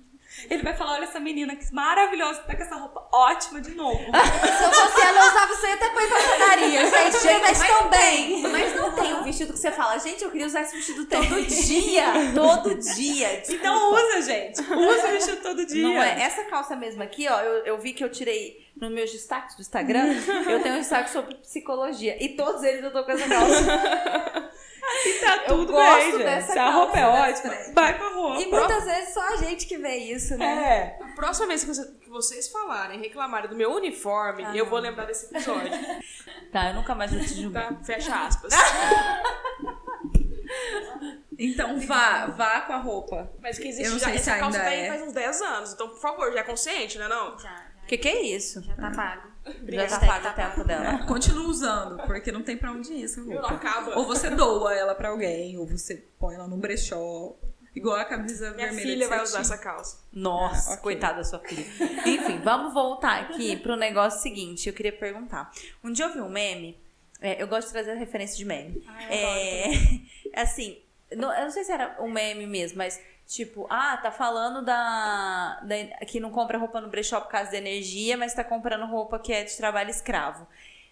Ele vai falar, olha essa menina que maravilhosa, tá com essa roupa ótima de novo. Se eu fosse ela, eu usava isso aí até pra padaria. Gente, gente, mas tão bem. Mas não tem um vestido que você fala, gente, eu queria usar esse vestido todo dia. Todo dia. Desculpa. então usa, gente. Usa o vestido todo dia. Não é. Essa calça mesmo aqui, ó, eu, eu vi que eu tirei nos meus destaques do Instagram, eu tenho um destaque sobre psicologia. E todos eles eu tô com essa calça. E tá tudo gosto bem, gente. Se a roupa é ótima, vai com a roupa. E muitas vezes só a gente que vê isso, né? É. A próxima vez que, você- que vocês falarem, reclamarem do meu uniforme, eu vou lembrar desse episódio. Tá, eu nunca mais vou te julgar. Tá? Fecha aspas. Então vá, vá com a roupa. Mas que Eu existe não já. sei se Essa calça ainda tá aí é. faz uns 10 anos. Então, por favor, já é consciente, né não? Já, já, O que, que é isso? já tá pago. Já tá pago o tempo dela. Continua usando, porque não tem pra onde ir essa Não roupa. acaba. Ou você doa ela pra alguém, ou você põe ela num brechó. Igual a camisa Minha vermelha filha de vai usar essa calça. Nossa, Ah, ok. coitada da sua filha. Enfim, vamos voltar aqui pro negócio seguinte. Eu queria perguntar. Um dia eu vi um meme. é, eu gosto de trazer referência de meme. é, assim, não- eu não sei se era um meme mesmo, mas tipo, ah, tá falando da, da- que não compra roupa no brechó por causa da energia, mas tá comprando roupa que é de trabalho escravo.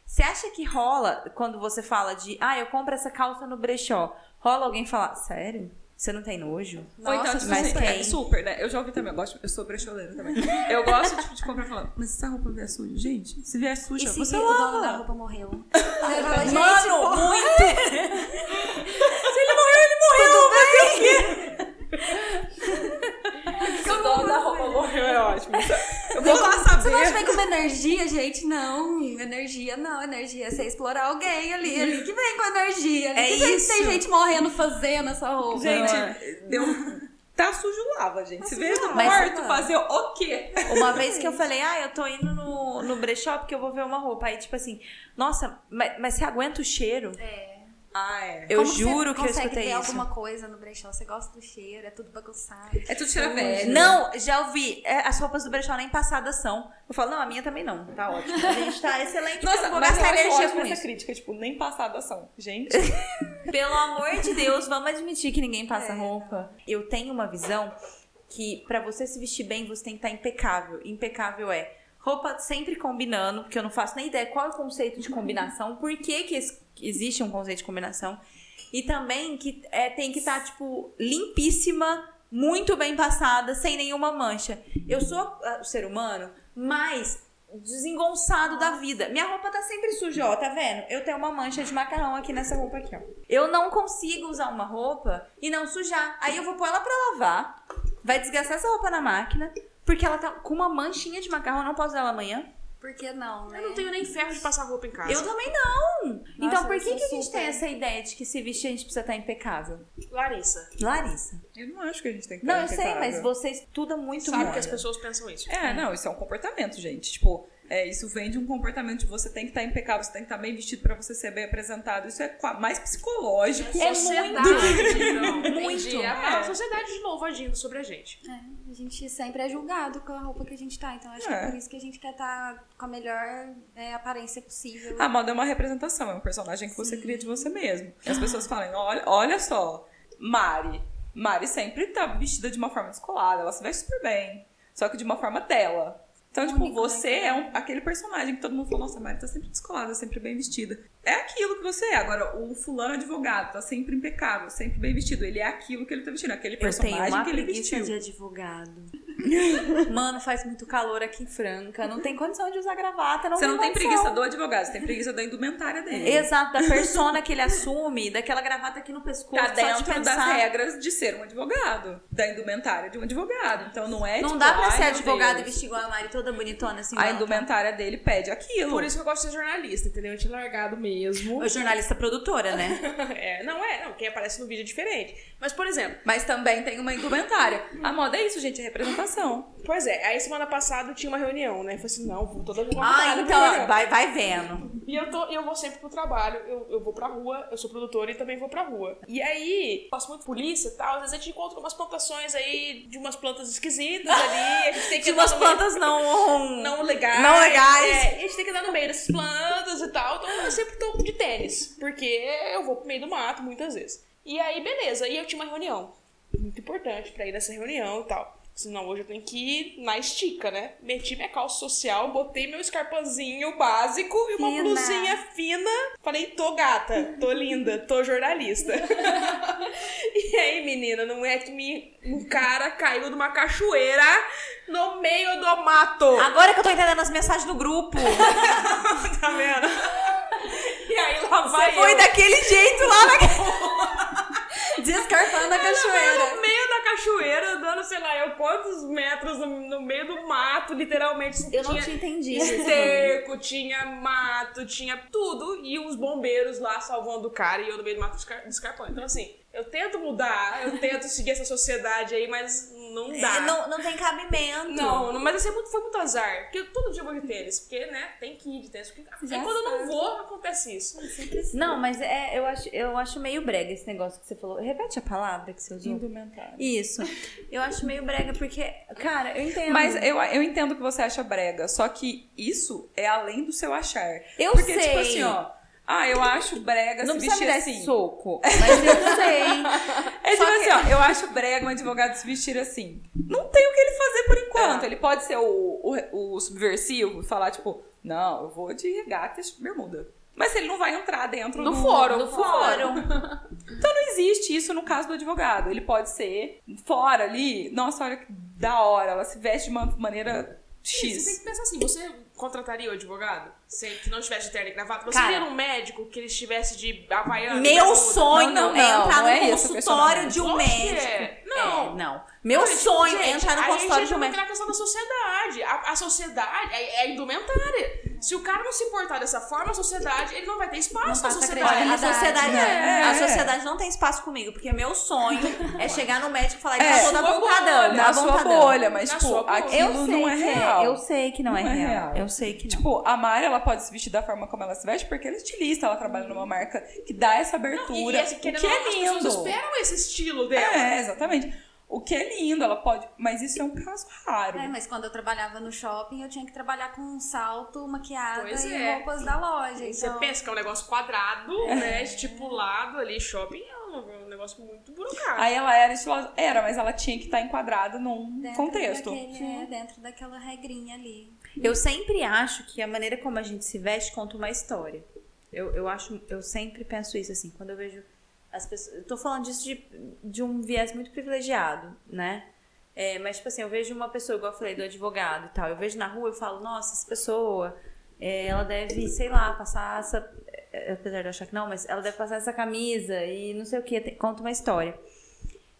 Você acha que rola quando você fala de, ah, eu compro essa calça no brechó? Rola alguém falar, sério? Você não tem nojo? Ou então, Nossa, tipo, mas assim, quem? é super, né? Eu já ouvi também, eu, gosto, eu sou brecholeira também. Eu gosto tipo, de comprar falando, mas essa roupa vier suja? Gente, se vier E suja, se você o dono da lava. roupa morreu? Fala, gente, Mano, muito! Se o dono da roupa morreu, é ótimo. Eu Vem vou lá com- Você não acha saber. que vem com uma energia, gente? Não, energia não. Energia é você explorar alguém ali, ali que vem com energia. É isso. Tem gente morrendo fazendo essa roupa. Gente, não é? deu... Tá sujo, lava, gente. Se vê sujo, lava. morto, Mas- fazer o quê? Uma vez que eu falei, ah, eu tô indo no, no brechó porque eu vou ver uma roupa. Aí, tipo assim, nossa, mas, mas você aguenta o cheiro? Ah, é. Eu Como juro você que eu consegue escutei ver isso. alguma coisa no brechó? Você gosta do cheiro, é tudo bagunçado. É tudo cheira velho. Não, já ouvi. É, as roupas do brechó nem passadas são. Eu falo, não, a minha também não. Tá ótimo. A gente tá excelente. Nossa, vou mas eu gastar energia com essa isso. crítica, tipo, nem passada ação. Gente, Pelo amor de Deus, vamos admitir que ninguém É, passa roupa. Eu tenho uma visão que pra você se vestir bem, você tem que estar impecável. Impecável é roupa sempre combinando, porque eu não faço nem ideia qual é o conceito de combinação, por que, que existe um conceito de combinação. E também que é, tem que estar, tipo, limpíssima, muito bem passada, sem nenhuma mancha. Eu sou ah, o ser humano mais desengonçado da vida. Minha roupa tá sempre suja, ó, tá vendo? Eu tenho uma mancha de macarrão aqui nessa roupa aqui, ó. Eu não consigo usar uma roupa e não sujar. Aí eu vou pôr ela pra lavar, vai desgastar essa roupa na máquina, porque ela tá com uma manchinha de macarrão, eu não posso usar ela amanhã. Por que não, né? Eu não tenho nem ferro de passar roupa em casa. Eu também não. então por que, que a gente super. tem essa ideia de que se vestir a gente precisa estar impecável? Larissa, Larissa. Eu não acho que a gente tem que Não, estar eu sei, mas você estuda muito sabe moda. que as pessoas pensam isso. É, não, isso é um comportamento, gente. Tipo, é, isso vem de um comportamento de você tem que estar impecável, você tem que estar bem vestido pra você ser bem apresentado. Isso é mais psicológico. É sociedade, muito. não. Muito. É a É. sociedade de novo agindo sobre a gente. É, a gente sempre é julgado com a roupa que a gente tá. Então acho que É. é por isso que a gente quer estar com a melhor é, aparência possível. A moda é uma representação, é um personagem que você cria de você mesmo. E as pessoas falam, olha, olha só, Mari. Mari sempre tá vestida de uma forma descolada, ela se veste super bem. Só que de uma forma dela. Então, tipo, Único, né, você cara? é um- aquele personagem que todo mundo fala, nossa, a Mari tá sempre descolada, sempre bem vestida. É aquilo que você é. Agora, o fulano advogado tá sempre impecável, sempre bem vestido. Ele é aquilo que ele tá vestindo, aquele Eu tenho personagem uma que ele vestiu. de advogado. Mano, faz muito calor aqui em Franca. Não tem condição de usar gravata. Não Você não tem condição. preguiça do advogado, você tem preguiça da indumentária dele. Exato, da persona que ele assume, daquela gravata aqui no pescoço. Tá de dentro pensar. das regras de ser um advogado, da indumentária de um advogado. Então não é Não tipo, dá pra ser advogado e Deus. vestir igual a Mari, toda bonitona assim. A branca. indumentária dele pede aquilo. Por isso que eu gosto de ser jornalista, entendeu? Eu tinha largado mesmo. Ô, jornalista produtora, né? É, não é, não. Quem aparece no vídeo é diferente. Mas, por exemplo, Mas também tem uma indumentária. A moda é isso, gente, é representação. Pois é, aí semana passada tinha uma reunião, né? Eu falei assim, não, vou toda ah, então, vai, vai vendo. E eu, tô, eu vou sempre pro trabalho, eu, eu vou pra rua, eu sou produtora e também vou pra rua. E aí, faço muito polícia e tal, às vezes a gente encontra umas plantações aí de umas plantas esquisitas ali, a gente tem que De umas no meio- plantas não. não legais. Não legais. É, e a gente tem que andar no meio dessas plantas e tal. Então eu sempre tô de tênis. Porque eu vou pro meio do mato muitas vezes. E aí, beleza. E eu tinha uma reunião. Muito importante pra ir nessa reunião e tal. Senão hoje eu tenho que ir na estica, né? Meti minha calça social, botei meu escarpanzinho básico e uma Fina. blusinha fina. Falei, tô gata, tô linda, tô jornalista. e aí, menina, não é que me... um cara caiu de uma cachoeira no meio do mato. Agora que eu tô entendendo as mensagens do grupo. Tá vendo? E aí lá vai Você foi eu. daquele jeito lá na. Descarpando a cachoeira. Cachoeira, andando, sei lá, eu quantos metros no, no meio do mato, literalmente. Eu não tinha entendido. esterco, tinha mato, tinha tudo. E os bombeiros lá salvando o cara e eu no meio do mato descar- descarpando. Então, assim, eu tento mudar, eu tento seguir essa sociedade aí, mas não dá. É, não, não tem cabimento. Não, não, mas assim, muito- foi muito azar. Porque eu- todo dia eu vou de tênis. Porque, né, tem que ir de tênis. Porque Já aí quando eu não vou, acontece isso. Não, mas é, eu, acho, eu acho meio brega esse negócio que você falou. Repete a palavra que você usou. Indumentária. Isso. Eu acho meio brega porque, cara, eu entendo. Mas eu, eu entendo que você acha brega, só que isso é além do seu achar. Eu Porque, sei. tipo assim, ó. Ah, eu acho brega não se vestir assim. esse soco. Mas eu sei. É tipo Só assim, ó, eu acho brega um advogado se vestir assim. Não tem o que ele fazer por enquanto. É. Ele pode ser o, o, o subversivo e falar, tipo, não, eu vou de regata e bermuda. Mas ele não vai entrar dentro No do fórum. do No fórum. Então não existe isso no caso do advogado. Ele pode ser fora ali, nossa, olha que da hora, ela se veste de uma maneira Você tem X. que pensar assim, você contrataria o advogado? Sem que não estivesse de terno e gravata? Você Cara. iria num médico que ele estivesse de havaiana? Meu sonho Não, não, é não, entrar não é no o consultório de um que médico. é. Não. É, não. Meu Gente, sonho é gente, entrar no consultório a de um gente médico. entra na questão da sociedade. A, a sociedade é, é indumentária. Se o cara não se portar dessa forma, a sociedade, ele não vai ter espaço Não na sociedade. Olha, a sociedade, É. a sociedade não tem espaço comigo, porque meu sonho é chegar no médico e falar, ele É, tá toda sua vontadão, Na sua bolha, mas Na tipo, aquilo Eu sei não é que real. Eu sei que não, é, Não é real. real. Eu sei que não. Tipo, a Mari, ela pode se vestir da forma como ela se veste porque ela é estilista, ela trabalha numa marca que dá essa E, abertura. e, assim, o querendo que não, é as pessoas lindo. esperam esse estilo dela. É, exatamente. O que é lindo, ela pode. Mas isso é um caso raro. É, mas quando eu trabalhava no shopping, eu tinha que trabalhar com um salto, maquiada Pois e é. roupas da loja. E Você Então, pensa que é um negócio quadrado, né? Estipulado ali, shopping é um, um negócio muito burocrático. Aí ela era estilosa. Era, mas ela tinha que estar enquadrada num dentro contexto. Daquele, é, dentro daquela regrinha ali. Eu sempre acho que a maneira como a gente se veste conta uma história. Eu, eu acho, eu sempre penso isso assim, quando eu vejo as pessoas. Eu tô falando disso de, de um viés muito privilegiado, né? É, mas, tipo assim, eu vejo uma pessoa, igual eu falei, do advogado e tal. Eu vejo na rua e falo, nossa, essa pessoa, é, ela deve, sei lá, passar essa. é, Apesar de eu achar que não, mas ela deve passar essa camisa e não sei o que, conta uma história.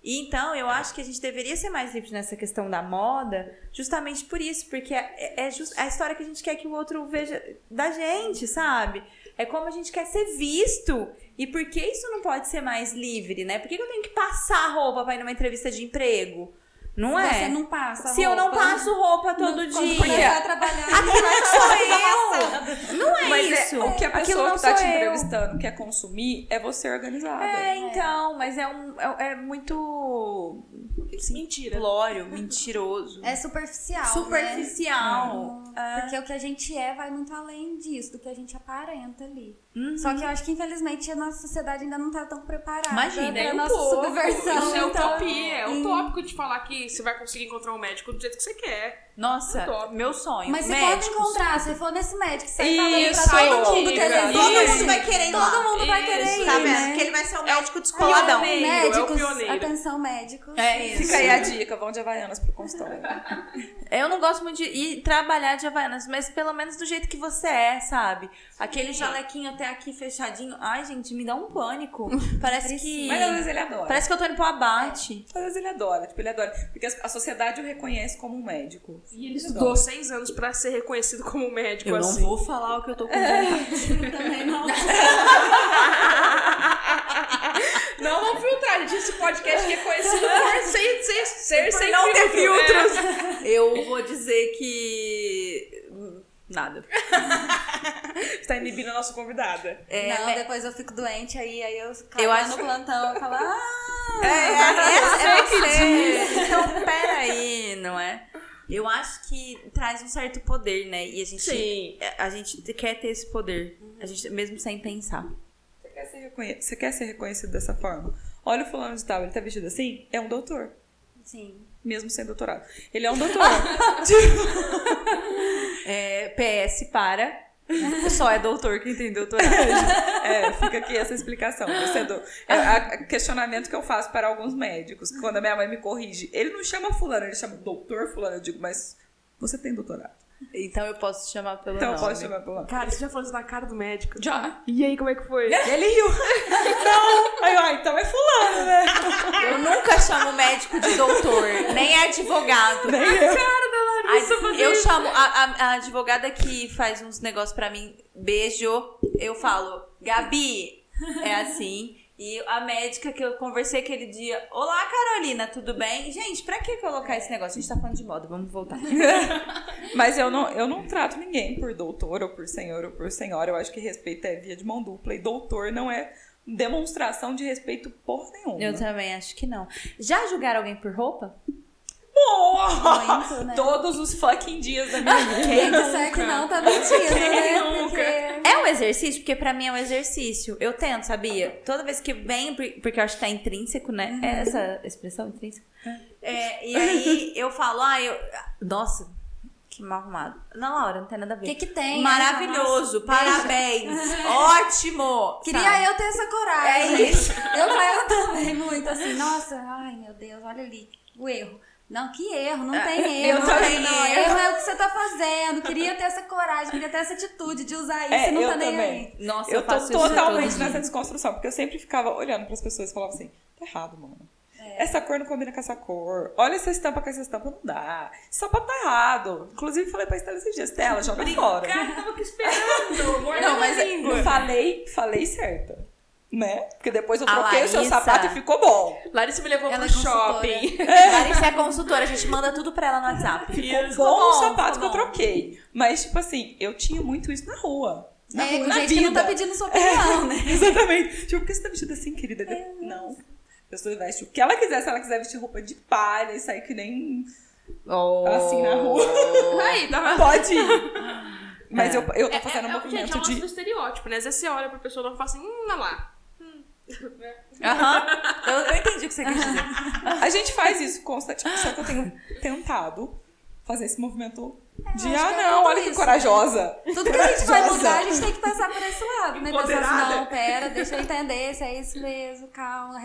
E então, eu acho que a gente deveria ser mais livre nessa questão da moda, justamente por isso, porque é, é just- a história que a gente quer que o outro veja da gente, sabe? É como a gente quer ser visto. E por que isso não pode ser mais livre, né? Por que eu tenho que passar roupa pra ir numa entrevista de emprego? Não é? Você não passa Se eu não roupa, passo roupa todo Quando dia. começar a trabalhar, sou eu. Não é Mas é- isso. o que a Aquilo pessoa não que tá te eu. entrevistando quer consumir é você organizada. É, então, mas é um é, é muito Mentira. simplório, mentiroso. é superficial. superficial. Né? Porque o que a gente é vai muito além disso, do que a gente aparenta ali. Uhum. Só que eu acho que, infelizmente, a nossa sociedade ainda não tá tão preparada Imagina, pra é nossa pouco. subversão. Isso é então- utopia. É utópico de falar que você vai conseguir encontrar um médico do jeito que você quer. Nossa, Top. meu sonho. Mas você Médicos. pode encontrar, se for nesse médico, você Isso, falando pra todo mundo que amiga. ele Todo mundo vai querer ir Todo mundo vai querer Isso. ir, Tá vendo? né? Que ele vai ser o médico É descoladão. o pioneiro, é o Médicos, pioneiro. atenção médicos. É isso. Fica aí a dica, vão de Havaianas pro consultório. Eu não gosto muito de ir trabalhar de Havaianas, mas pelo menos do jeito que você é, sabe? Aquele jalequinho até aqui fechadinho. Ai, gente, me dá um pânico. Parece que. Mas às vezes ele adora. Parece que eu tô indo pro abate. Às vezes ele adora, tipo, ele adora. Porque a sociedade o reconhece como um médico. E ele adora. estudou seis anos pra ser reconhecido como um médico Eu não assim. vou falar o que eu tô com vontade. Também não. Não vamos filtrar, gente. Esse podcast que é conhecido por sem, sem, ser sem não ter filtro. filtros. Eu vou dizer que. Nada. Você tá inibindo a nossa convidada. É, não, me- depois eu fico doente, aí, aí eu caio Eu acho- no plantão e falo, ah, É, é, é você. Então, peraí, não é? Eu acho que traz um certo poder, né? E a gente, Sim. a gente quer ter esse poder. A gente, mesmo sem pensar. Você quer, ser reconhe- você quer ser reconhecido dessa forma? Olha o fulano de tal, ele tá vestido assim? É um doutor. sim. Mesmo sem doutorado. Ele é um doutor. É, PS para. Só é doutor quem tem doutorado. É, fica aqui essa explicação. Você é do- é a- questionamento que eu faço para alguns médicos. Quando a minha mãe me corrige, ele não chama fulano, ele chama doutor fulano. Eu digo, mas você tem doutorado. Então eu posso te chamar pelo Então nome. pode chamar fulano. Cara, você já falou isso na cara do médico? Já. E aí, como é que foi? Ele riu. não. Aí, ah, então é fulano, né? Eu nunca chamo médico de doutor, nem advogado. Nem eu. Ai, eu chamo a, a- a advogada que faz uns negócios pra mim, beijo. Eu falo, Gabi, é assim. E a médica que eu conversei aquele dia, olá Carolina, tudo bem? Gente, pra que colocar esse negócio? A gente tá falando de moda, vamos voltar. Mas eu não, eu não trato ninguém por doutor ou por senhor ou por senhora. Eu acho que respeito é via de mão dupla. E doutor não é demonstração de respeito porra nenhuma. Eu também acho que não. Já julgaram alguém por roupa? Porra! Muito, né? Todos os fucking dias da minha vida. Quem disser que não tá mentindo, né? nunca? Porque... É um exercício? Porque pra mim é um exercício. Eu tento, sabia? Toda vez que vem, por- porque eu acho que tá intrínseco, né? É essa expressão intrínseco? É, e aí eu falo, ah, eu. Nossa, que mal arrumado. Não, Laura, não tem nada a ver. O que que tem? Maravilhoso, Nossa, parabéns. Ótimo. Queria sabe? eu ter essa coragem. É isso. Eu caio também muito assim, nossa, ai meu Deus, olha ali, o erro. Não, que erro, não tem erro. não não tem não, erro. erro é o que você tá fazendo. Queria ter essa coragem, queria ter essa atitude de usar isso É, e não eu tá nem também. aí. Nossa, Eu tô faço isso totalmente nessa dia. desconstrução, porque eu sempre ficava olhando pras pessoas e falava assim: tá errado, mano. Essa cor não combina com essa cor. Olha essa estampa com essa estampa, não dá. Esse sapato tá errado. Inclusive, falei pra Estela esses dias: Estela, joga fora. Cara, tava aqui esperando. Não, mas língua. eu falei, falei certa. Né? Porque depois eu troquei o seu Larissa- sapato e ficou bom. Larissa me levou Ela pro é shopping. Larissa é consultora, a gente manda tudo pra ela no WhatsApp. Ficou Ficou bom o bom, sapato que eu troquei. Mas, tipo assim, eu tinha muito isso na rua. Na É, rua, na gente vida. que não tá pedindo sua opinião, né? Exatamente. Tipo, por que você tá vestida assim, querida? Não. A pessoa veste o que ela quiser. Se ela quiser vestir roupa de palha e sair que nem Oh. assim na rua, Aí, tava... pode ir. Mas É. eu, eu tô É, fazendo é, um é, gente, é movimento um do estereótipo, né? Às vezes você olha pra pessoa e não fala assim, hum, olha lá. Aham. Eu, eu entendi o que você quis dizer. A gente faz isso constantemente. Só que eu tenho tentado fazer esse movimento de, acho ah, é não, tudo olha que isso, corajosa. Tudo que a gente vai mudar, a gente tem que passar por esse lado, né? Pensar assim, não, pera, deixa eu entender se é isso mesmo, calma.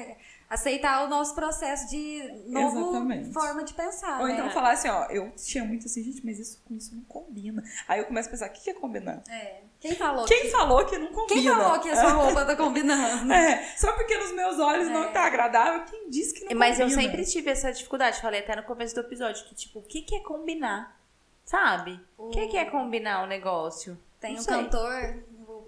aceitar o nosso processo de novo Exatamente. forma de pensar. Ou né? então falar assim, ó, eu tinha muito assim, gente, mas isso com isso não combina. Aí eu começo a pensar, o que que é combinar? É. Quem falou? Quem que... falou que não combina? Quem falou que a sua roupa tá combinando? É, só porque nos meus olhos não tá agradável, quem disse que não Mas eu combina? sempre tive essa dificuldade, falei até no começo do episódio, que tipo, o que, que é combinar? Sabe? O que, que é combinar o negócio? Tem Não um sei. cantor,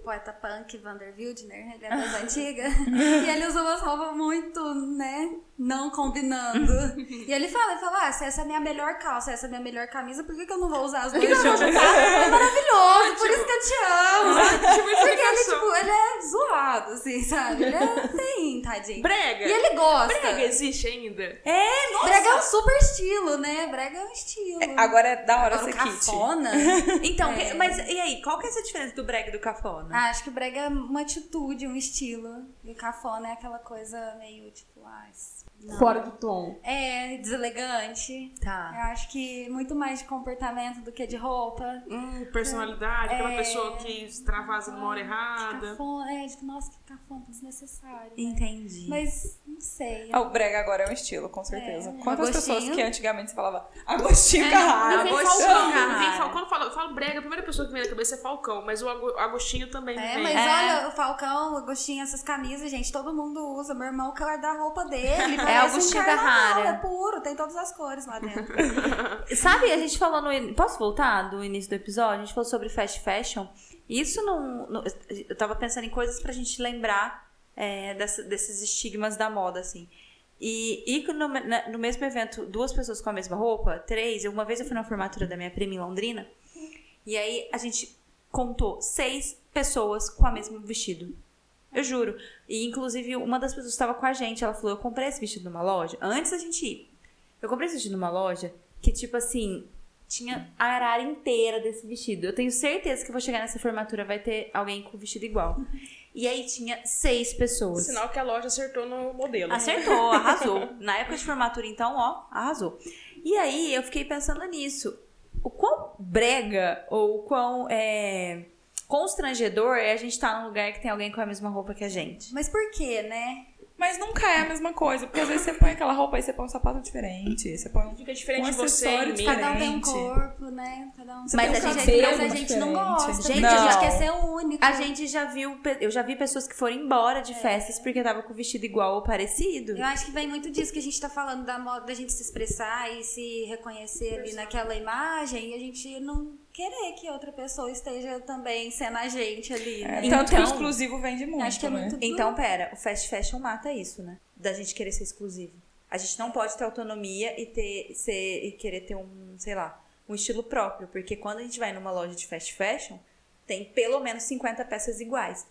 poeta punk Vander Wildner, ele é das antigas, e ele usa umas roupas muito, né, não combinando. E ele fala, ele fala, ah, se essa é a minha melhor calça, essa é a minha melhor camisa, por que, que eu não vou usar as duas juntas? É maravilhoso, por isso que eu te amo. Porque ele, tipo, ele é zoado, assim, sabe? Ele é tadinho. Brega. E ele gosta. Brega existe ainda? Brega é um super estilo, né? Brega é um estilo. Agora é da hora Agora, kit. cafona... Então, É. mas e aí, qual que é essa diferença do brega e do cafona? Ah, acho que o brega é uma atitude, um estilo. E o cafona é aquela coisa meio tipo, ah, não. Fora do tom. É, deselegante. Tá. Eu acho que muito mais de comportamento do que de roupa. Hum, personalidade, aquela É. pessoa que extravasa numa hora Que errada. cafona, é, tipo, nossa, que cafona, desnecessário. né? Entendi. Mas, não sei. Ah, o brega agora é um estilo, com certeza. É. Quantas Agostinho. pessoas que antigamente você falava Agostinho É, Carrara? Não, vem Agostinho, Falcão. cara. Vem Falcão. Quando eu falo, eu falo brega, a primeira pessoa que vem na cabeça é Falcão, mas o Ago- Agostinho também É, vem. mas É. olha, o Falcão, o Agostinho, essas camisas, gente, todo mundo usa. Meu irmão quer guardar a roupa dele. parece Agostinho um Carrara. É puro, tem todas as cores lá dentro. Sabe, a gente falou no. in- Posso voltar do início do episódio? A gente falou sobre fast fashion. Isso não. não- eu tava pensando em coisas pra gente lembrar é, dessa- desses estigmas da moda, assim. E, e no, na- no mesmo evento, duas pessoas com a mesma roupa, três. Uma vez eu fui na formatura da minha prima em Londrina. E aí a gente contou seis pessoas com o mesmo vestido. Eu juro. E inclusive uma das pessoas que estava com a gente, ela falou: Eu comprei esse vestido numa loja. Antes da gente ir. Eu comprei esse vestido numa loja que, tipo assim, tinha a arara inteira desse vestido. Eu tenho certeza que eu vou chegar nessa formatura, vai ter alguém com vestido igual. E aí tinha seis pessoas. Sinal que a loja acertou no modelo. Acertou, arrasou. Na época de formatura, então, ó, arrasou. E aí eu fiquei pensando nisso. O quão brega ou o quão é, constrangedor é a gente estar num lugar que tem alguém com a mesma roupa que a gente. Mas por quê, né? Mas nunca é a mesma coisa, porque às vezes você põe aquela roupa e você põe um sapato diferente, você põe um Fica diferente Um de você diferente. Cada um tem um corpo, né? Cada um Você Mas tem a um gente- mas a gente não gosta. Gente, porque a gente não. quer ser o único. A gente já viu, eu já vi pessoas que foram embora de festas porque tava com o vestido igual ou parecido. Eu acho que vem muito disso que a gente tá falando da moda, da gente se expressar e se reconhecer ali naquela imagem e a gente não querer que outra pessoa esteja também sendo a gente ali, É, né? Então- tanto que o exclusivo vende muito, Acho que é né? muito Então, pera, o fast fashion mata isso, né? Da gente querer ser exclusivo. A gente não pode ter autonomia e ter ser e querer ter um, sei lá, um estilo próprio, porque quando a gente vai numa loja de fast fashion, tem pelo menos 50 peças iguais.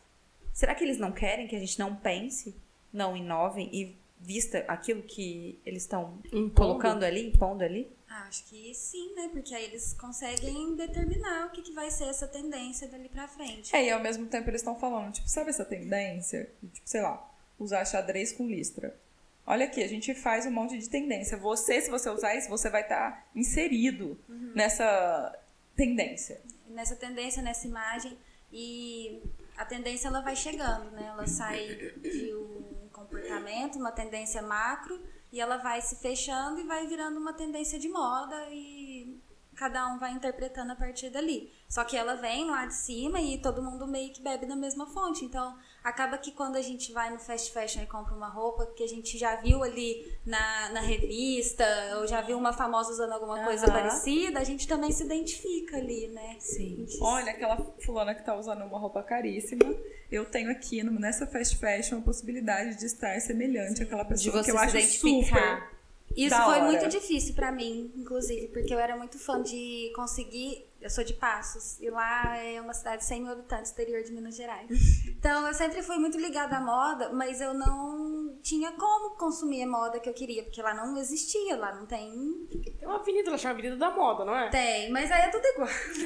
Será que eles não querem que a gente não pense, não inovem e vista aquilo que eles estão colocando ali, impondo ali? Acho que sim, né? Porque aí eles conseguem determinar o que, que vai ser essa tendência dali pra frente. É, e ao mesmo tempo eles estão falando, tipo, sabe essa tendência? Tipo, sei lá, usar xadrez com listra. Olha aqui, a gente faz um monte de tendência. Você, se você usar isso, você vai estar inserido nessa tendência. nessa tendência, nessa imagem. E a tendência ela vai chegando, né? Ela sai de um comportamento, uma tendência macro, e ela vai se fechando e vai virando uma tendência de moda e cada um vai interpretando a partir dali. Só que ela vem lá de cima e todo mundo meio que bebe da mesma fonte. Então, acaba que quando a gente vai no fast fashion e compra uma roupa que a gente já viu ali na, na revista, ou já viu uma famosa usando alguma coisa parecida, a gente também se identifica ali, né? Sim. Olha, aquela fulana que tá usando uma roupa caríssima. Eu tenho aqui nessa fast fashion a possibilidade de estar semelhante àquela De pessoa você que eu se acho identificar. super. Isso Da foi hora. muito difícil pra mim, inclusive, porque eu era muito fã de conseguir. Eu sou de Passos, e lá é uma cidade de 100 mil habitantes, interior de Minas Gerais. Então eu sempre fui muito ligada à moda, mas eu não tinha como consumir a moda que eu queria, porque lá não existia, lá não tem. Tem uma avenida, ela chama Avenida da Moda, não é? Tem, mas aí é tudo igual.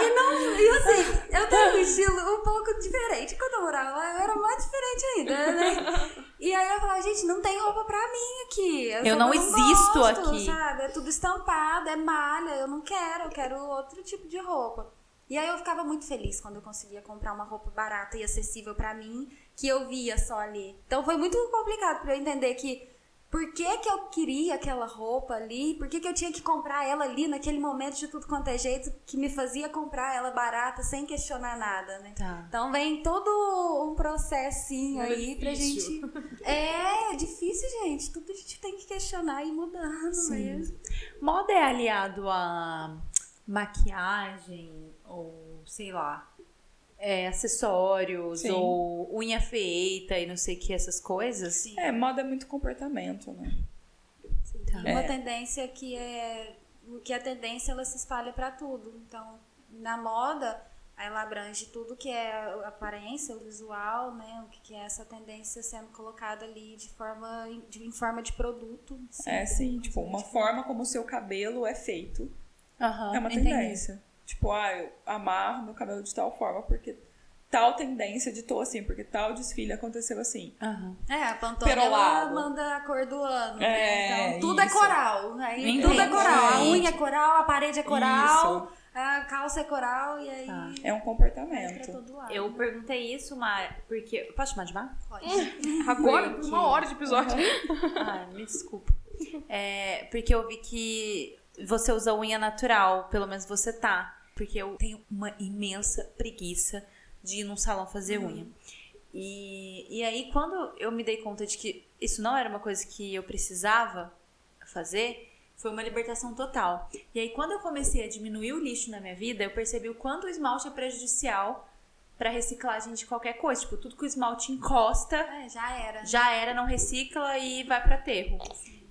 e não, e assim, eu tenho um estilo um pouco diferente. Quando eu morava lá, eu era mais diferente ainda, né? E aí eu falava, gente, não tem roupa pra mim aqui. Eu não existo gosto, aqui. Sabe? É tudo estampado, é malha, eu não quero, eu quero outro tipo de roupa. E aí eu ficava muito feliz quando eu conseguia comprar uma roupa barata e acessível pra mim, que eu via só ali. Então foi muito complicado pra eu entender que por que, que eu queria aquela roupa ali, por que, que eu tinha que comprar ela ali naquele momento de tudo quanto é jeito que me fazia comprar ela barata sem questionar nada, né? Tá. Então vem todo um processinho Muito aí pra difícil. gente. É, é difícil, gente. Tudo a gente tem que questionar e mudando mesmo. Moda é aliado a maquiagem ou sei lá, é, acessórios Sim. ou unha feita e não sei o que, essas coisas? É, moda é muito comportamento, né? Tá. Uma tendência que é que a tendência ela se espalha para tudo. Então, na moda, ela abrange tudo que é a aparência, o visual, né? O que que é essa tendência sendo colocada ali de forma de, em forma de produto. É, sim, tipo, uma forma como o seu cabelo é feito. Aham, é uma entendi. Tipo, ah, eu amarro meu cabelo de tal forma porque tal tendência ditou assim, porque tal desfile aconteceu assim. Aham. É, a Pantone ela manda a cor do ano. É, né? Então, tudo é isso. coral. Aí Entendi. tudo é coral. A unha é coral, a parede é coral, Isso. a calça é coral e aí Tá. É um comportamento. Eu perguntei isso, Mar, porque. Posso chamar de Mar? Pode. Agora, Porque- uma hora de episódio. Ah, me desculpa. É, porque eu vi que você usa unha natural, pelo menos você tá. Porque eu tenho uma imensa preguiça de ir num salão fazer unha. E, e aí, quando eu me dei conta de que isso não era uma coisa que eu precisava fazer, foi uma libertação total. E aí, quando eu comecei a diminuir o lixo na minha vida, eu percebi o quanto o esmalte é prejudicial pra reciclagem de qualquer coisa. Tipo, tudo que o esmalte encosta É, já era. já era, não recicla e vai pra aterro.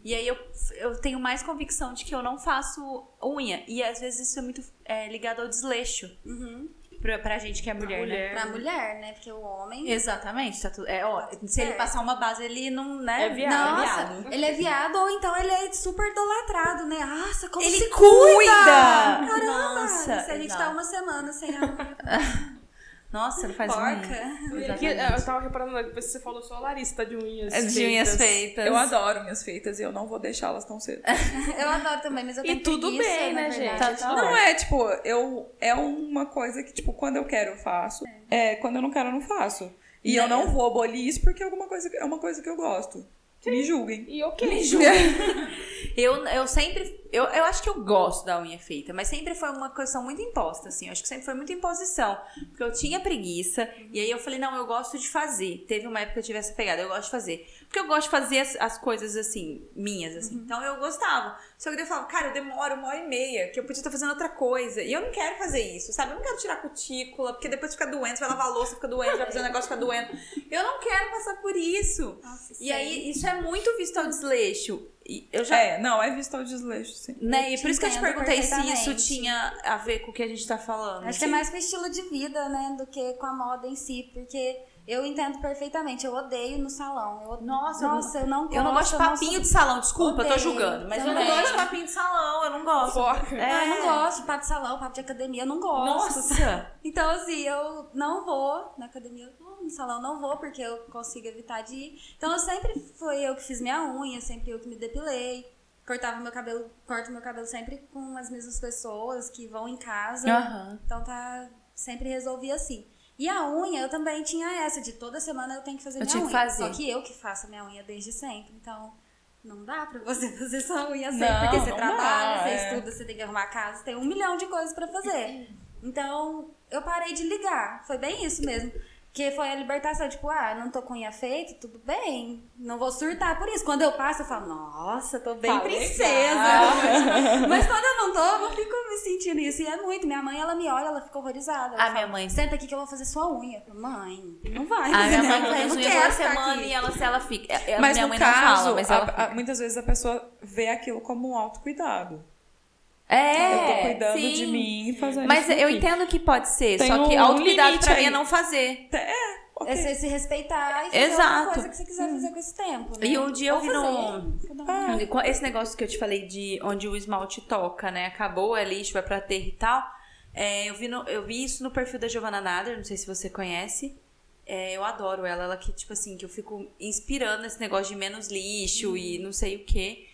E aí eu, eu tenho mais convicção de que eu não faço unha. E às vezes isso é muito é, ligado ao desleixo. Uhum. Pra, pra gente que é mulher, mulher. Pra mulher, né? Porque o homem. né? Exatamente. Tá tudo, é, ó, se ele passar uma base, ele não, né? É viado. Não, Nossa, viado. ele é viado ou então ele é super idolatrado, né? Nossa, como Ele se cuida! Caramba! Nossa, se a gente exato. tá uma semana sem a unha Nossa, não faz unha. porca. E aqui, eu tava reparando, depois que você falou só a Larissa tá de unhas É de unhas feitas. Eu adoro minhas feitas e eu não vou deixá-las tão cedo. Eu adoro também, mas eu E tenho tudo preguiça, bem, né, gente? Tá tudo Não é, tipo, eu é uma coisa que, tipo, quando eu quero, eu faço. É, quando eu não quero, eu não faço. E eu não vou abolir isso porque é alguma coisa, é uma coisa que eu gosto. Me julguem. E ok. Me julguem. Eu, eu sempre. Eu, eu acho que eu gosto da unha feita, mas sempre foi uma questão muito imposta, assim. Eu acho que sempre foi muita imposição. Porque eu tinha preguiça, e aí eu falei, não, eu gosto de fazer. Teve uma época que eu tive essa pegada, eu gosto de fazer. Porque eu gosto de fazer as, as coisas assim, minhas, assim. Então eu gostava. Só que eu falava, cara, eu demoro uma hora e meia, que eu podia estar fazendo outra coisa. E eu não quero fazer isso, sabe? Eu não quero tirar cutícula, porque depois fica doente, você vai lavar a louça, fica doente, vai fazer um negócio, fica doendo. Eu não quero passar por isso. Nossa, E aí, isso é muito visto ao desleixo. Eu já É, não, é visto ao desleixo, sim. né? E por isso que eu te perguntei se isso tinha a ver com o que a gente tá falando. Acho que é mais com o estilo de vida, né? Do que com a moda em si. Porque eu entendo perfeitamente. Eu odeio no salão. Eu, Nossa, eu não- nossa, eu não gosto. Eu não gosto de papinho sou- de salão, desculpa, eu tô Odeio julgando. Mas eu não gosto de papinho de salão, eu não gosto. Fofoca. É. Ah, eu não gosto de papo de salão, papo de academia, eu não gosto. Nossa! Então, assim, eu não vou na academia, eu vou no salão, não vou, porque eu consigo evitar de ir. Então, eu sempre foi eu que fiz minha unha, sempre eu que me depilei. Cortava meu cabelo, corto meu cabelo sempre com as mesmas pessoas que vão em casa. Aham. Então, tá, sempre resolvi assim. E a unha, eu também tinha essa, de toda semana eu tenho que fazer Eu minha unha. fazer. Só que eu que faço a minha unha desde sempre. Então, não dá pra você fazer sua unha sempre, Não, porque você trabalha, dá, você é. estuda, você tem que arrumar casa, tem um milhão de coisas pra fazer. Então, eu parei de ligar. Foi bem isso mesmo. Que foi a libertação, tipo, ah, não tô com unha feita, tudo bem. Não vou surtar por isso. Quando eu passo, eu falo, nossa, tô bem Tá princesa. Mas quando eu não tô, eu fico me sentindo isso. E é muito. Minha mãe, ela me olha, ela fica horrorizada. Ela A fala, minha mãe- Senta aqui que eu vou fazer sua unha. Falo, mãe, não vai. A minha mãe faz não unha toda semana aqui. e ela, se ela fica. A Mas minha no mãe caso, não fala, mas ela a- muitas vezes a pessoa vê aquilo como um autocuidado. É, eu tô cuidando sim. de mim e fazendo Mas isso eu aqui. entendo que pode ser, Tem só que um autocuidado pra mim aí. é não fazer. É, ok. É você se respeitar e fazer Exato. coisa que você quiser fazer com esse tempo. Né? E um dia eu vi num- um. Com Esse negócio que eu te falei de onde o esmalte toca, né? Acabou, é lixo, vai pra terra e tal. É, eu, vi no- eu vi isso no perfil da Giovanna Nader, não sei se você conhece. É, eu adoro ela, ela que, tipo assim, que eu fico inspirando esse negócio de menos lixo e não sei o quê.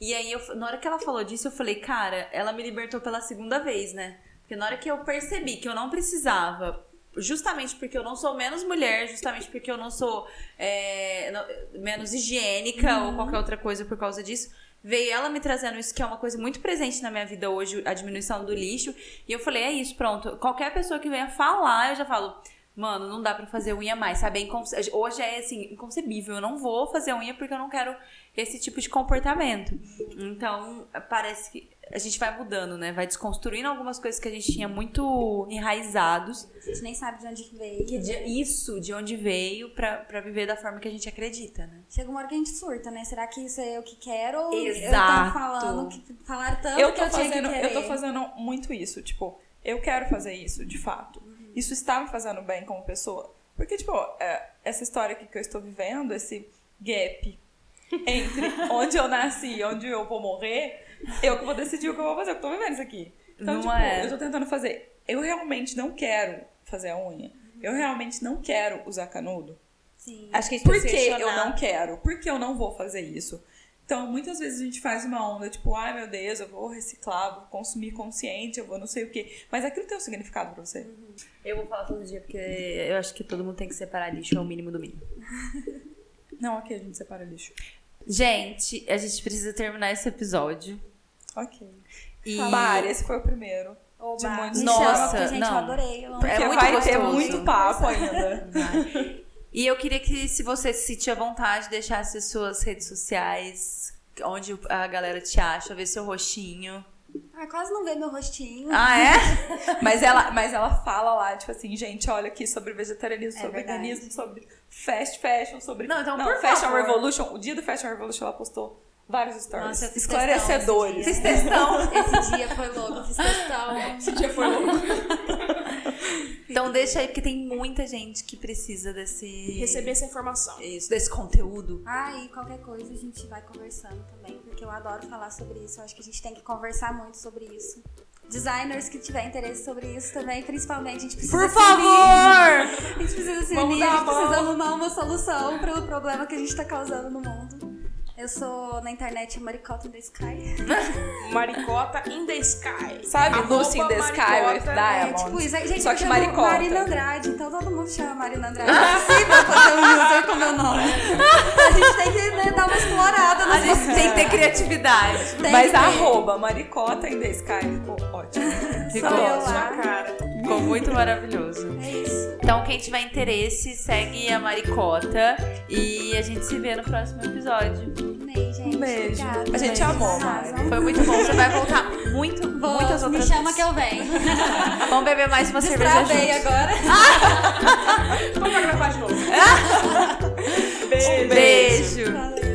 E aí, eu, na hora que ela falou disso, eu falei, cara, ela me libertou pela segunda vez, né? Porque na hora que eu percebi que eu não precisava, justamente porque eu não sou menos mulher, justamente porque eu não sou é, não- menos higiênica ou qualquer outra coisa por causa disso, veio ela me trazendo isso que é uma coisa muito presente na minha vida hoje, a diminuição do lixo. E eu falei, é isso, pronto. Qualquer pessoa que venha falar, eu já falo, mano, não dá pra fazer unha mais, sabe? É inconce- Hoje é assim, inconcebível. Eu não vou fazer unha porque eu não quero esse tipo de comportamento. Então, parece que a gente vai mudando, né? Vai desconstruindo algumas coisas que a gente tinha muito enraizados. A gente nem sabe de onde veio. Que de- isso, de onde veio, pra, pra viver da forma que a gente acredita, né? Chega uma hora que a gente surta, né? Será que isso é eu que quero? Ou eu Exato. tô falando que falaram tanto eu que tô, eu tinha fazendo, que querer. eu tô fazendo muito isso. Tipo, eu quero fazer isso, de fato. Isso está me fazendo bem como pessoa. Porque, tipo, é, essa história aqui que eu estou vivendo, esse gap entre onde eu nasci e onde eu vou morrer, eu que vou decidir o que eu vou fazer. Eu tô vivendo isso aqui. Então, Não tipo, é. eu tô tentando fazer. Eu realmente não quero fazer a unha. Eu realmente não quero usar canudo. Sim. Acho que a gente Por precisa que eu não quero? Por que eu não vou fazer isso? Então, muitas vezes a gente faz uma onda, tipo, ai meu Deus, eu vou reciclar, vou consumir consciente, eu vou não sei o quê. Mas aquilo tem um significado pra você. Eu vou falar todo dia porque eu acho que todo mundo tem que separar lixo, é o mínimo do mínimo. Não, aqui a gente separa lixo. Gente, a gente precisa terminar esse episódio. Ok. E Mari, esse foi o primeiro. Oba, de muitos. me Nossa, chama, gente, não. eu adorei. Eu amo. Porque muito vai ter gostoso. muito papo ainda. E eu queria que, se você se sentir à vontade, deixasse as suas redes sociais, onde a galera te acha, ver seu rostinho. Ah, quase não vê meu rostinho. Ah, é? mas, ela, mas ela fala lá, tipo assim, gente, olha aqui sobre vegetarianismo, É sobre verdade. veganismo, sobre fast fashion, sobre. Não, então, por Fashion favor. Revolution. O dia do Fashion Revolution ela postou vários stories. Nossa, esclarecedores. esse Fiz questão. Esse dia foi louco, fiz questão. Esse dia foi louco. Então deixa aí, porque tem muita gente que precisa desse... Receber essa informação. Isso, desse conteúdo. Ah, e qualquer coisa a gente vai conversando também, porque eu adoro falar sobre isso. Eu acho que a gente tem que conversar muito sobre isso. Designers que tiverem interesse sobre isso também, principalmente, a gente precisa Por se unir. favor! A gente precisa se unir, a gente precisa arrumar uma solução para o problema que a gente tá causando no mundo. Eu sou na internet Maricota in the Sky. Maricota in the sky. Sabe, Arroba Lucy in the Sky with É, Diamond. tipo isso. Gente, Só que maricota. Marina Andrade, então todo mundo chama Marina Andrade. É impossível fazer um user com meu nome. A gente tem que né, dar uma explorada A gente tem que ter criatividade. Tem Mas arroba maricota in the sky ficou ótimo. Ficou Sou eu ótimo. lá. Sua cara. Ficou muito maravilhoso. É isso. Então, quem tiver interesse, segue a Maricota. E a gente se vê no próximo episódio. Amei, gente. Um beijo. Obrigada. A gente Vocês amou, arrasam. Foi muito bom. Você vai voltar muito, Vou, muitas me outras chama vezes. que eu venho. Vamos beber mais uma cerveja Destravei juntos. agora. Vamos gravar de novo. Beijo. Valeu.